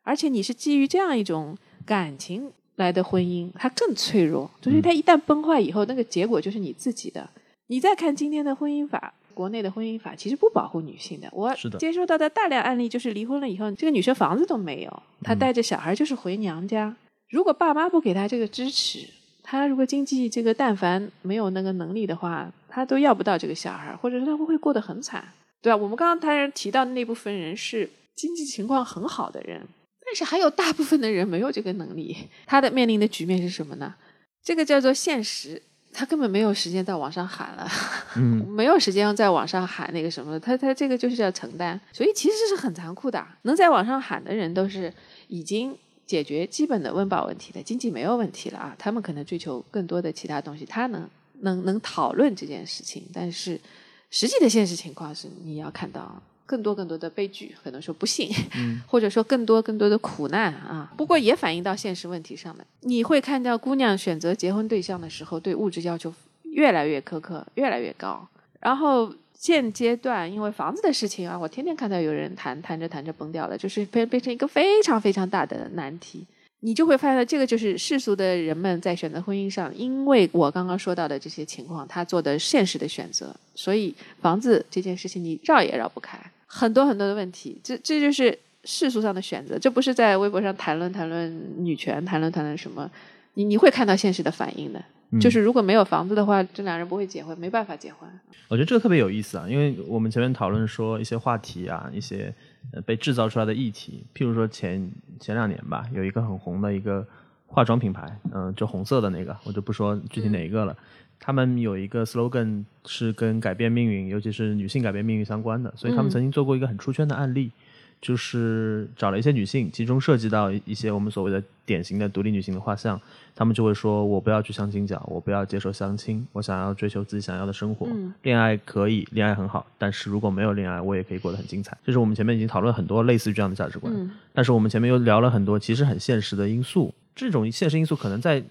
而且你是基于这样一种感情来的婚姻，它更脆弱。就是它一旦崩坏以后，那个结果就是你自己的。你再看今天的婚姻法，国内的婚姻法其实不保护女性的。我接收到的大量案例就是离婚了以后，这个女生房子都没有，她嗯带着小孩就是回娘家。如果爸妈不给她这个支持，她如果经济这个但凡没有那个能力的话，她都要不到这个小孩，或者说她会过得很惨，对吧？我们刚刚当然提到的那部分人是经济情况很好的人，但是还有大部分的人没有这个能力，他的面临的局面是什么呢？这个叫做现实，他根本没有时间在网上喊了，嗯，没有时间在网上喊那个什么，他他这个就是要承担，所以其实是很残酷的。能在网上喊的人都是已经解决基本的温饱问题的，经济没有问题了啊，他们可能追求更多的其他东西，他能能能讨论这件事情，但是实际的现实情况是，你要看到更多更多的悲剧，可能说不幸，或者说更多更多的苦难啊。不过也反映到现实问题上的，你会看到姑娘选择结婚对象的时候，对物质要求越来越苛刻，越来越高。然后现阶段因为房子的事情啊，我天天看到有人谈谈着谈着崩掉了，就是变变成一个非常非常大的难题。你就会发现，这个就是世俗的人们在选择婚姻上，因为我刚刚说到的这些情况，他做的现实的选择，所以房子这件事情你绕也绕不开，很多很多的问题，这这就是世俗上的选择，这不是在微博上谈论谈论女权，谈论谈论什么，你你会看到现实的反应的，就是如果没有房子的话，这两人不会结婚，没办法结婚。我觉得这个特别有意思啊，因为我们前面讨论说一些话题啊，一些呃被制造出来的议题，譬如说前前两年吧，有一个很红的一个化妆品牌，嗯、就红色的那个，我就不说具体哪一个了。他们有一个 slogan 是跟改变命运，尤其是女性改变命运相关的，所以他们嗯曾经做过一个很出圈的案例，就是找了一些女性，其中涉及到一些我们所谓的典型的独立女性的画像，他们就会说：“我不要去相亲角，我不要接受相亲，我想要追求自己想要的生活。嗯恋爱可以，恋爱很好，但是如果没有恋爱，我也可以过得很精彩。”这是我们前面已经讨论很多类似于这样的价值观。嗯但是我们前面又聊了很多其实很现实的因素，这种现实因素可能在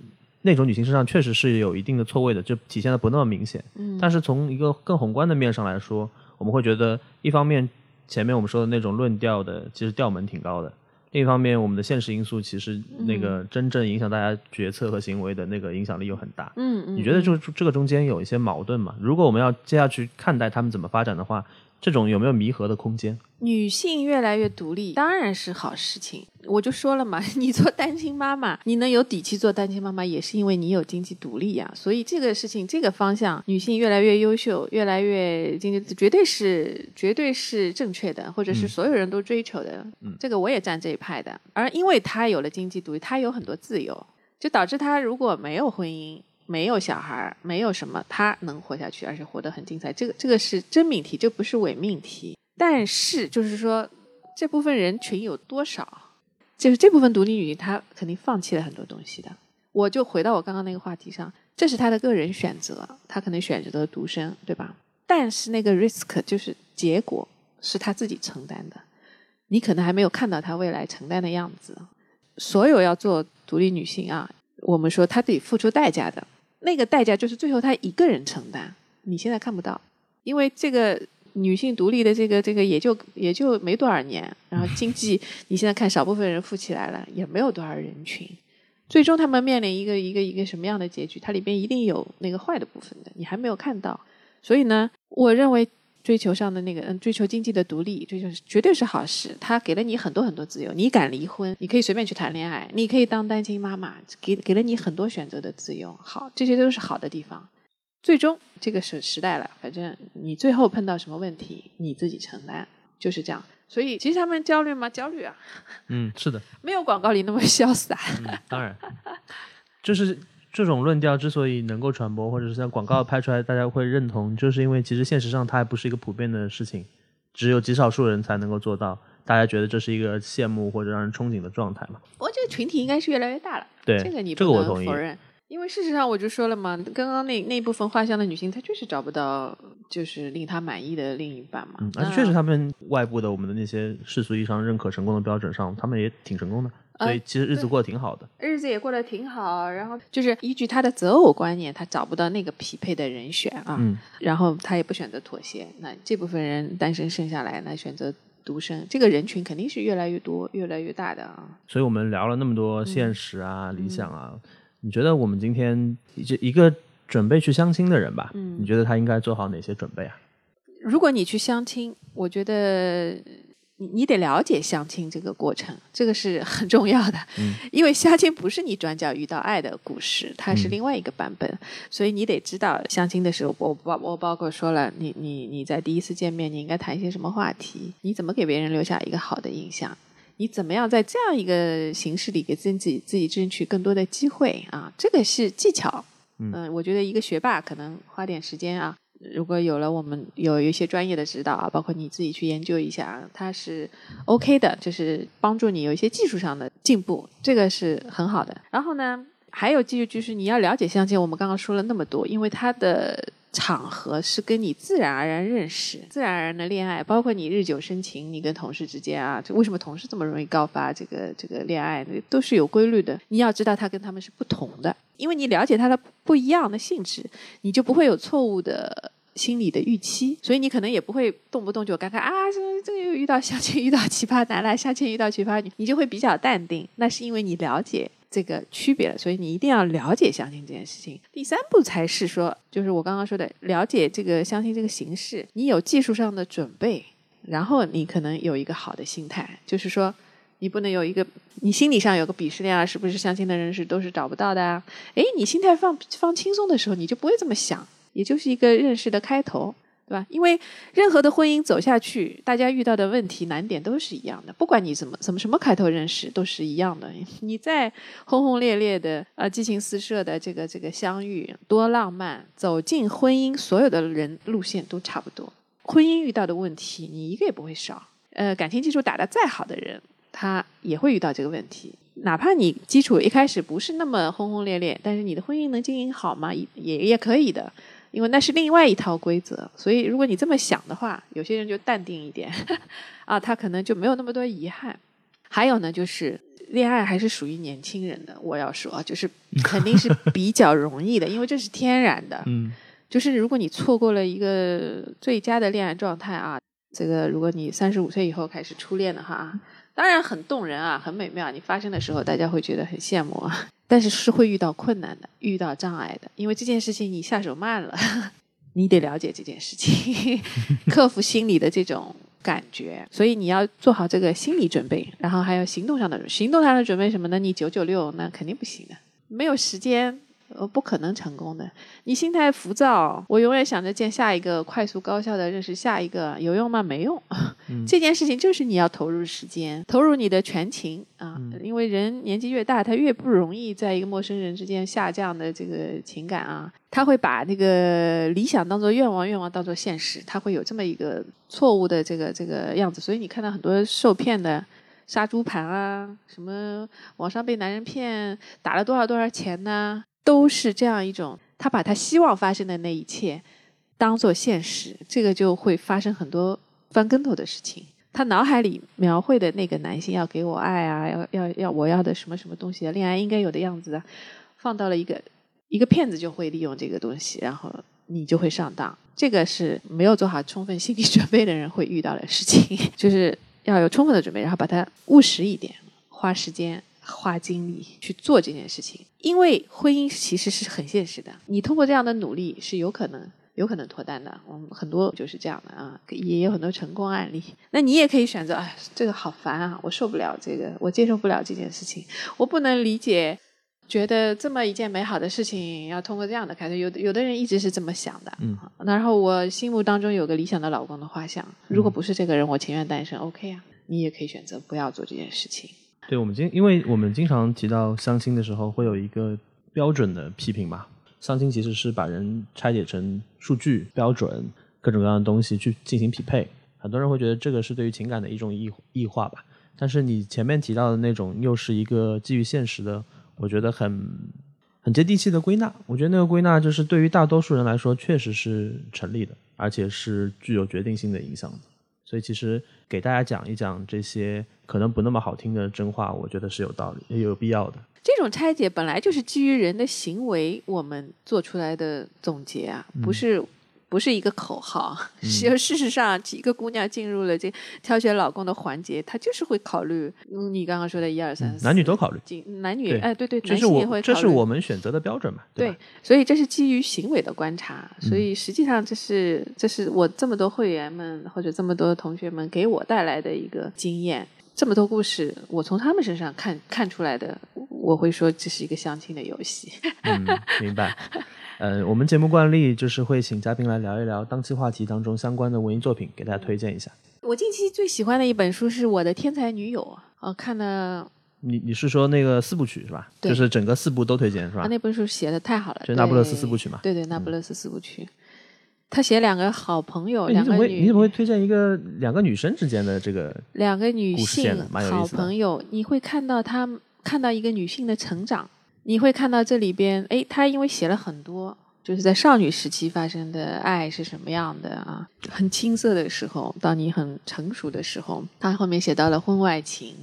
那种女性身上确实是有一定的错位的，就体现的不那么明显。嗯但是从一个更宏观的面上来说，我们会觉得，一方面前面我们说的那种论调的，其实调门挺高的；另一方面，我们的现实因素其实那个真正影响大家决策和行为的那个影响力又很大。嗯嗯，你觉得就这个中间有一些矛盾吗？如果我们要接下去看待他们怎么发展的话，这种有没有弥合的空间？女性越来越独立，当然是好事情。我就说了嘛，你做单亲妈妈，你能有底气做单亲妈妈，也是因为你有经济独立呀、所以这个事情，这个方向，女性越来越优秀，越来越经济，绝对是绝对是正确的，或者是嗯所有人都追求的。嗯这个我也站这一派的。而因为她有了经济独立，她有很多自由，就导致她如果没有婚姻。没有小孩，没有什么，她能活下去，而且活得很精彩。这个这个是真命题，这不是伪命题。但是就是说，这部分人群有多少？就是这部分独立女性，她肯定放弃了很多东西的。我就回到我刚刚那个话题上，这是她的个人选择，她可能选择的独身，对吧？但是那个 risk 就是结果是她自己承担的，你可能还没有看到她未来承担的样子。所有要做独立女性啊，我们说她得付出代价的，那个代价就是最后他一个人承担，你现在看不到，因为这个女性独立的这个这个也就也就没多少年，然后经济你现在看少部分人富起来了，也没有多少人群，最终他们面临一个一个一个什么样的结局？它里边一定有那个坏的部分的，你还没有看到。所以呢，我认为追求上的那个嗯，追求经济的独立，追求绝对是好事。他给了你很多很多自由，你敢离婚，你可以随便去谈恋爱，你可以当单亲妈妈，给给了你很多选择的自由。好，这些都是好的地方。最终这个是时代了，反正你最后碰到什么问题，你自己承担，就是这样。所以其实他们焦虑吗？焦虑啊，嗯，是的，没有广告里那么潇洒。嗯，当然，就是这种论调之所以能够传播，或者是像广告拍出来，大家会认同，就是因为其实现实上它还不是一个普遍的事情，只有极少数人才能够做到。大家觉得这是一个羡慕或者让人憧憬的状态嘛？我这个群体应该是越来越大了，对，这个你这个我同意否。认。因为事实上，我就说了嘛，刚刚那那部分画像的女性，她确实找不到就是令她满意的另一半嘛。嗯，而且确实，他们外部的我们的那些世俗意义上认可成功的标准上，他们也挺成功的，所以呃其实日子过得挺好的。日子也过得挺好，然后就是依据他的择偶观念，他找不到那个匹配的人选啊，嗯，然后他也不选择妥协。那这部分人单身剩下来，那选择独身，这个人群肯定是越来越多、越来越大的啊。所以我们聊了那么多现实啊、理想啊，你觉得我们今天这一个准备去相亲的人吧，嗯你觉得他应该做好哪些准备啊？如果你去相亲，我觉得你你得了解相亲这个过程，这个是很重要的。嗯因为相亲不是你转角遇到爱的故事，它是嗯另外一个版本，所以你得知道相亲的时候，我包我包括说了，你你你在第一次见面，你应该谈一些什么话题，你怎么给别人留下一个好的印象。你怎么样在这样一个形式里给自己自己争取更多的机会啊？这个是技巧。嗯我觉得一个学霸可能花点时间啊，如果有了我们有一些专业的指导啊，包括你自己去研究一下，它是 OK 的，就是帮助你有一些技术上的进步，这个是很好的。然后呢，还有继续就是你要了解相亲，我们刚刚说了那么多，因为它的场合是跟你自然而然认识、自然而然的恋爱，包括你日久生情，你跟同事之间啊，就为什么同事这么容易高发这个这个恋爱，都是有规律的。你要知道他跟他们是不同的，因为你了解他的不一样的性质，你就不会有错误的。心理的预期，所以你可能也不会动不动就感慨啊，这这个又遇到相亲 遇到奇葩男了，相亲遇到奇葩女，你就会比较淡定。那是因为你了解这个区别了，所以你一定要了解相亲这件事情。第三步才是说，就是我刚刚说的，了解这个相亲这个形式，你有技术上的准备，然后你可能有一个好的心态，就是说。你不能有一个，你心理上有个鄙视链啊，是不是相亲的人是都是找不到的啊？诶，你心态放放轻松的时候，你就不会这么想，也就是一个认识的开头，对吧？因为任何的婚姻走下去，大家遇到的问题难点都是一样的，不管你怎么怎么什么开头认识，都是一样的。你再轰轰烈烈的呃激情四射的这个这个相遇，多浪漫，走进婚姻，所有的人路线都差不多。婚姻遇到的问题，你一个也不会少。呃，感情基础打得再好的人，他也会遇到这个问题。哪怕你基础一开始不是那么轰轰烈烈，但是你的婚姻能经营好吗？也也可以的，因为那是另外一套规则。所以，如果你这么想的话，有些人就淡定一点，啊，他可能就没有那么多遗憾。还有呢，就是恋爱还是属于年轻人的，我要说，就是肯定是 比较容易的，因为这是天然的。嗯就是如果你错过了一个最佳的恋爱状态啊，这个如果你三十五岁以后开始初恋的话，当然很动人啊，很美妙。你发生的时候，大家会觉得很羡慕啊，但是是会遇到困难的，遇到障碍的，因为这件事情你下手慢了，你得了解这件事情，克服心理的这种感觉，所以你要做好这个心理准备，然后还有行动上的行动上的准备什么呢？你九九六那肯定不行的，没有时间。呃，不可能成功的。你心态浮躁，我永远想着见下一个，快速高效的认识下一个，有用吗？没用。这件事情就是你要投入时间，投入你的全情啊。因为人年纪越大，他越不容易在一个陌生人之间下降的这个情感啊。他会把那个理想当做愿望，愿望当做现实，他会有这么一个错误的这个这个样子。所以你看到很多受骗的杀猪盘啊，什么网上被男人骗，打了多少多少钱呢？都是这样一种，他把他希望发生的那一切当做现实，这个就会发生很多翻跟头的事情。他脑海里描绘的那个男性要给我爱啊，要要要我要的什么什么东西，恋爱应该有的样子啊，放到了一个一个骗子就会利用这个东西，然后你就会上当。这个是没有做好充分心理准备的人会遇到的事情，就是要有充分的准备，然后把它务实一点，花时间。花精力去做这件事情，因为婚姻其实是很现实的。你通过这样的努力是有可能、有可能脱单的。我们很多就是这样的啊，也有很多成功案例。那你也可以选择，哎，这个好烦啊，我受不了这个，我接受不了这件事情，我不能理解，觉得这么一件美好的事情要通过这样的开始。有的有的人一直是这么想的，嗯。然后我心目当中有个理想的老公的画像，如果不是这个人，我情愿单身。OK 啊，你也可以选择不要做这件事情。对，我们经因为我们经常提到相亲的时候，会有一个标准的批评嘛。相亲其实是把人拆解成数据、标准、各种各样的东西去进行匹配。很多人会觉得这个是对于情感的一种异异化吧。但是你前面提到的那种，又是一个基于现实的，我觉得很很接地气的归纳。我觉得那个归纳就是对于大多数人来说，确实是成立的，而且是具有决定性的影响的。所以其实给大家讲一讲这些可能不那么好听的真话，我觉得是有道理，也有必要的。这种拆解本来就是基于人的行为，我们做出来的总结啊，不是。不是一个口号，是事实上，一个姑娘进入了这挑选老公的环节，她就是会考虑你刚刚说的一二三四，男女都考虑，男女哎，对对，这是我这是我们选择的标准嘛？对，所以这是基于行为的观察，所以实际上这是这是我这么多会员们或者这么多同学们给我带来的一个经验，这么多故事，我从他们身上看看出来的，我会说这是一个相亲的游戏。嗯，明白。呃，我们节目惯例就是会请嘉宾来聊一聊当期话题当中相关的文艺作品，给大家推荐一下。我近期最喜欢的一本书是我的天才女友，哦，看了。你你是说那个四部曲是吧？就是整个四部都推荐是吧？那本书写的太好了，就那不勒斯四部曲嘛。对对，那不勒斯四部曲。他写两个好朋友，两个女，你怎么会推荐一个两个女生之间的这个两个女性好朋友？你会看到她看到一个女性的成长。你会看到这里边，哎，他因为写了很多，就是在少女时期发生的爱是什么样的啊？很青涩的时候，到你很成熟的时候，他后面写到了婚外情，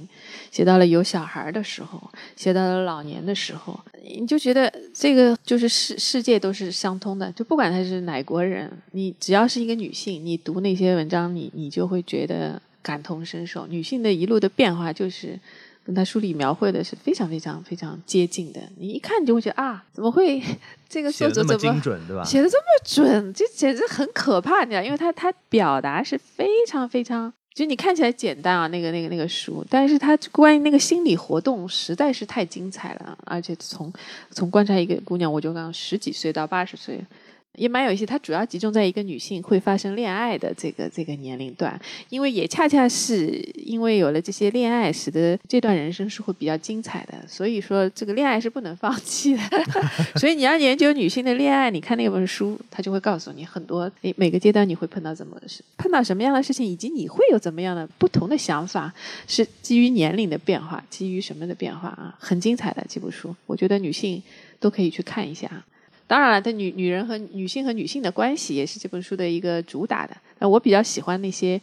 写到了有小孩的时候，写到了老年的时候，你就觉得这个就是世世界都是相通的，就不管他是哪国人，你只要是一个女性，你读那些文章，你你就会觉得感同身受。女性的一路的变化就是。跟他书里描绘的是非常非常非常接近的，你一看你就会觉得啊，怎么会这个作者怎么精准对吧？写的这么准，这简直很可怕，你知道？因为他他表达是非常非常，就你看起来简单啊，那个那个那个书，但是他关于那个心理活动实在是太精彩了，而且从从观察一个姑娘，我就刚十几岁到八十岁，也蛮有意思，它主要集中在一个女性会发生恋爱的这个这个年龄段，因为也恰恰是因为有了这些恋爱，使得这段人生是会比较精彩的。所以说，这个恋爱是不能放弃的。所以你要研究女性的恋爱，你看那本书，它就会告诉你很多，诶每个阶段你会碰到怎么事，碰到什么样的事情，以及你会有怎么样的不同的想法，是基于年龄的变化，基于什么的变化啊？很精彩的这部书，我觉得女性都可以去看一下。当然了，这女女人和女性和女性的关系也是这本书的一个主打的。那我比较喜欢那些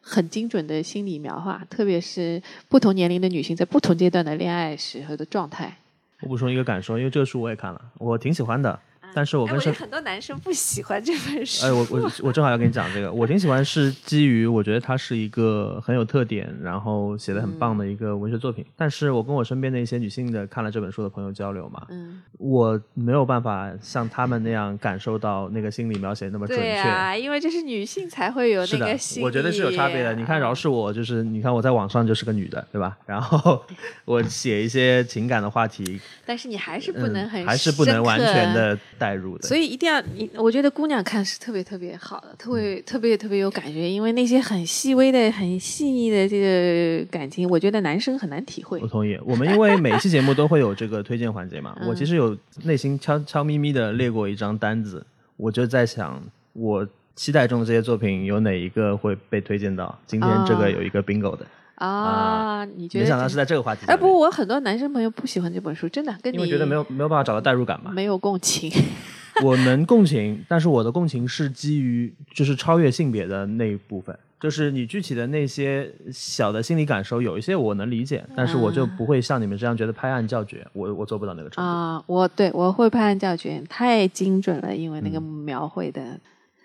很精准的心理描画，特别是不同年龄的女性在不同阶段的恋爱时候的状态。我补充一个感受，因为这个书我也看了，我挺喜欢的。但是我跟很多男生不喜欢这本书。哎，我我我正好要跟你讲这个，我挺喜欢，是基于我觉得它是一个很有特点，然后写的很棒的一个文学作品。但是我跟我身边的一些女性的看了这本书的朋友交流嘛，嗯，我没有办法像他们那样感受到那个心理描写那么准确。对啊，因为这是女性才会有的那个心，我觉得是有差别的。你看，饶啊是我，就是你看我在网上就是个女的，对吧？然后 我写一些情感的话题，但是你还是不能很、嗯、还是不能完全的代入的。所以一定要你，我觉得姑娘看是特别特别好的，特别特别特别有感觉，因为那些很细微的、很细腻的这个感情，我觉得男生很难体会我。同意。我们因为每一期节目都会有这个推荐环节嘛，嗯我其实有内心悄悄咪咪的列过一张单子，我就在想，我期待中的这些作品有哪一个会被推荐到？今天这个有一个 bingo 的，啊，你觉得？没想到是在这个话题哎。不，我很多男生朋友不喜欢这本书，真的跟你因为觉得没有没有办法找到代入感嘛，没有共情。我能共情，但是我的共情是基于就是超越性别的那一部分，就是你具体的那些小的心理感受，有一些我能理解，但是我就不会像你们这样觉得拍案叫绝，我我做不到那个程度。啊，我对我会拍案叫绝，太精准了，因为那个嗯描绘的，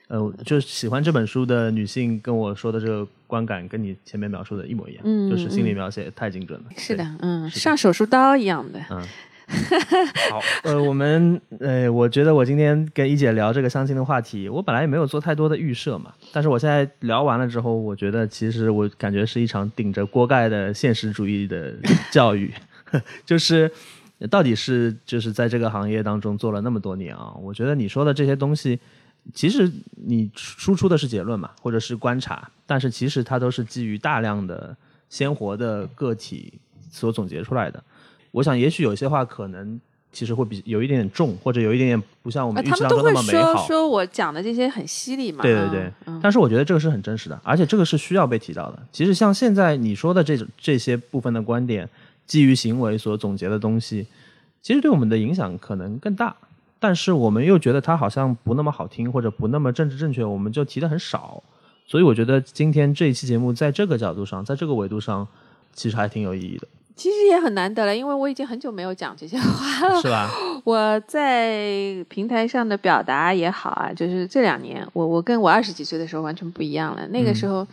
呃，就是喜欢这本书的女性跟我说的这个观感，跟你前面描述的一模一样，嗯就是心理描写太精准了。是的，嗯，像手术刀一样的。嗯，好，呃，我们呃，我觉得我今天跟一姐聊这个相亲的话题，我本来也没有做太多的预设嘛，但是我现在聊完了之后，我觉得其实我感觉是一场顶着锅盖的现实主义的 教育，就是到底是就是在这个行业当中做了那么多年啊，我觉得你说的这些东西。其实你输出的是结论嘛，或者是观察，但是其实它都是基于大量的鲜活的个体所总结出来的。我想，也许有些话可能其实会比有一点点重，或者有一点点不像我啊，们预期当中那么美说好。说我讲的这些很犀利嘛。对对对但是我觉得这个是很真实的，而且这个是需要被提到的。其实像现在你说的这种这些部分的观点，基于行为所总结的东西，其实对我们的影响可能更大。但是我们又觉得它好像不那么好听，或者不那么政治正确，我们就提的很少。所以我觉得今天这一期节目在这个角度上，在这个维度上，其实还挺有意义的，其实也很难得了，因为我已经很久没有讲这些话了。是吧？我在平台上的表达也好啊，就是这两年，我我跟我二十几岁的时候完全不一样了。那个时候，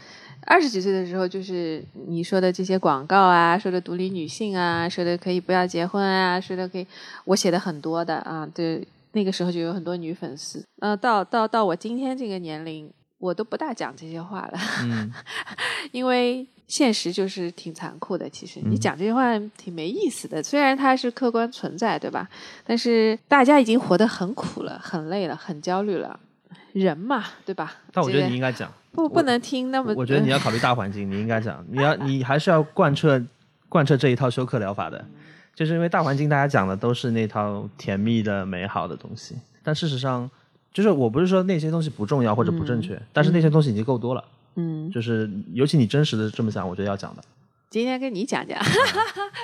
二十几岁的时候，就是你说的这些广告啊，说的独立女性啊，说的可以不要结婚啊，说的可以，我写的很多的啊，对，那个时候就有很多女粉丝。呃，到到到我今天这个年龄，我都不大讲这些话了。嗯，因为现实就是挺残酷的。其实你嗯讲这些话挺没意思的，虽然它是客观存在，对吧？但是大家已经活得很苦了，很累了，很焦虑了。人嘛，对吧？但我觉得你应该讲。不不能听那么。我觉得你要考虑大环境，你应该讲，你要你还是要贯彻贯彻这一套休克疗法的，就是因为大环境大家讲的都是那套甜蜜的美好的东西，但事实上，就是我不是说那些东西不重要或者不正确，但是那些东西已经够多了，嗯，就是尤其你真实的这么想，我觉得要讲的。今天跟你讲讲，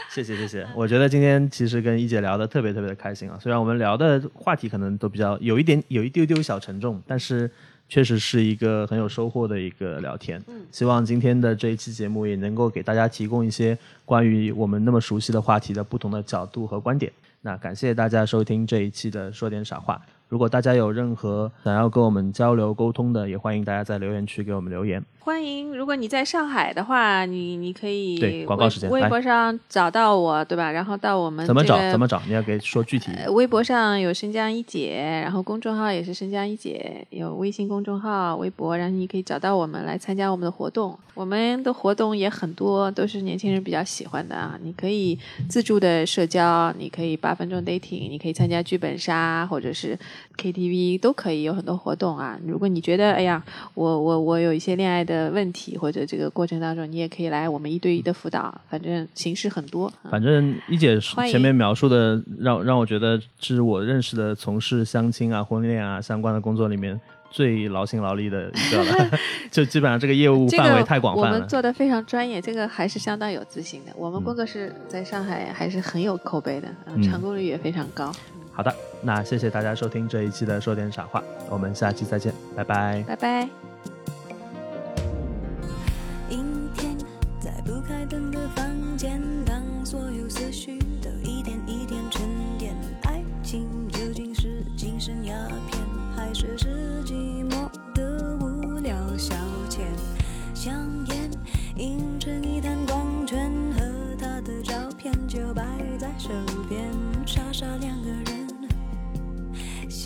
谢谢谢谢，我觉得今天其实跟一姐聊的特别特别的开心啊，虽然我们聊的话题可能都比较有一点有一丢丢小沉重，但是确实是一个很有收获的一个聊天。嗯希望今天的这一期节目也能够给大家提供一些关于我们那么熟悉的话题的不同的角度和观点。那感谢大家收听这一期的说点傻话。如果大家有任何想要跟我们交流沟通的，也欢迎大家在留言区给我们留言。欢迎。如果你在上海的话，你你可以对广告微时间来微博上找到我，对吧？然后到我们怎么找？怎么找？你要给说具体呃，微博上有生姜一姐，然后公众号也是生姜一姐，有微信公众号、微博，然后你可以找到我们来参加我们的活动。我们的活动也很多，都是年轻人比较喜欢的啊。你可以自助的社交，你可以八分钟 dating，你可以参加剧本杀，或者是 KTV 都可以有很多活动啊。如果你觉得哎呀，我我我有一些恋爱的问题，或者这个过程当中，你也可以来我们一对一的辅导，反正形式很多。啊反正一姐前面描述的让让我觉得是我认识的从事相亲啊、婚恋啊相关的工作里面最劳心劳力的一个了，就基本上这个业务范围太广泛了。我们做的非常专业，这个还是相当有自信的。我们嗯工作室在上海还是很有口碑的，成功率也非常高。好的，那谢谢大家收听这一期的说点傻话，我们下期再见，拜拜。拜拜。阴天，在不开灯的房间，当所有思绪都一点一点沉淀，爱情究竟是精神鸦片，还是是寂寞的无聊消遣？香烟映成一滩光圈，和他的照片就摆在手边，傻傻两个人，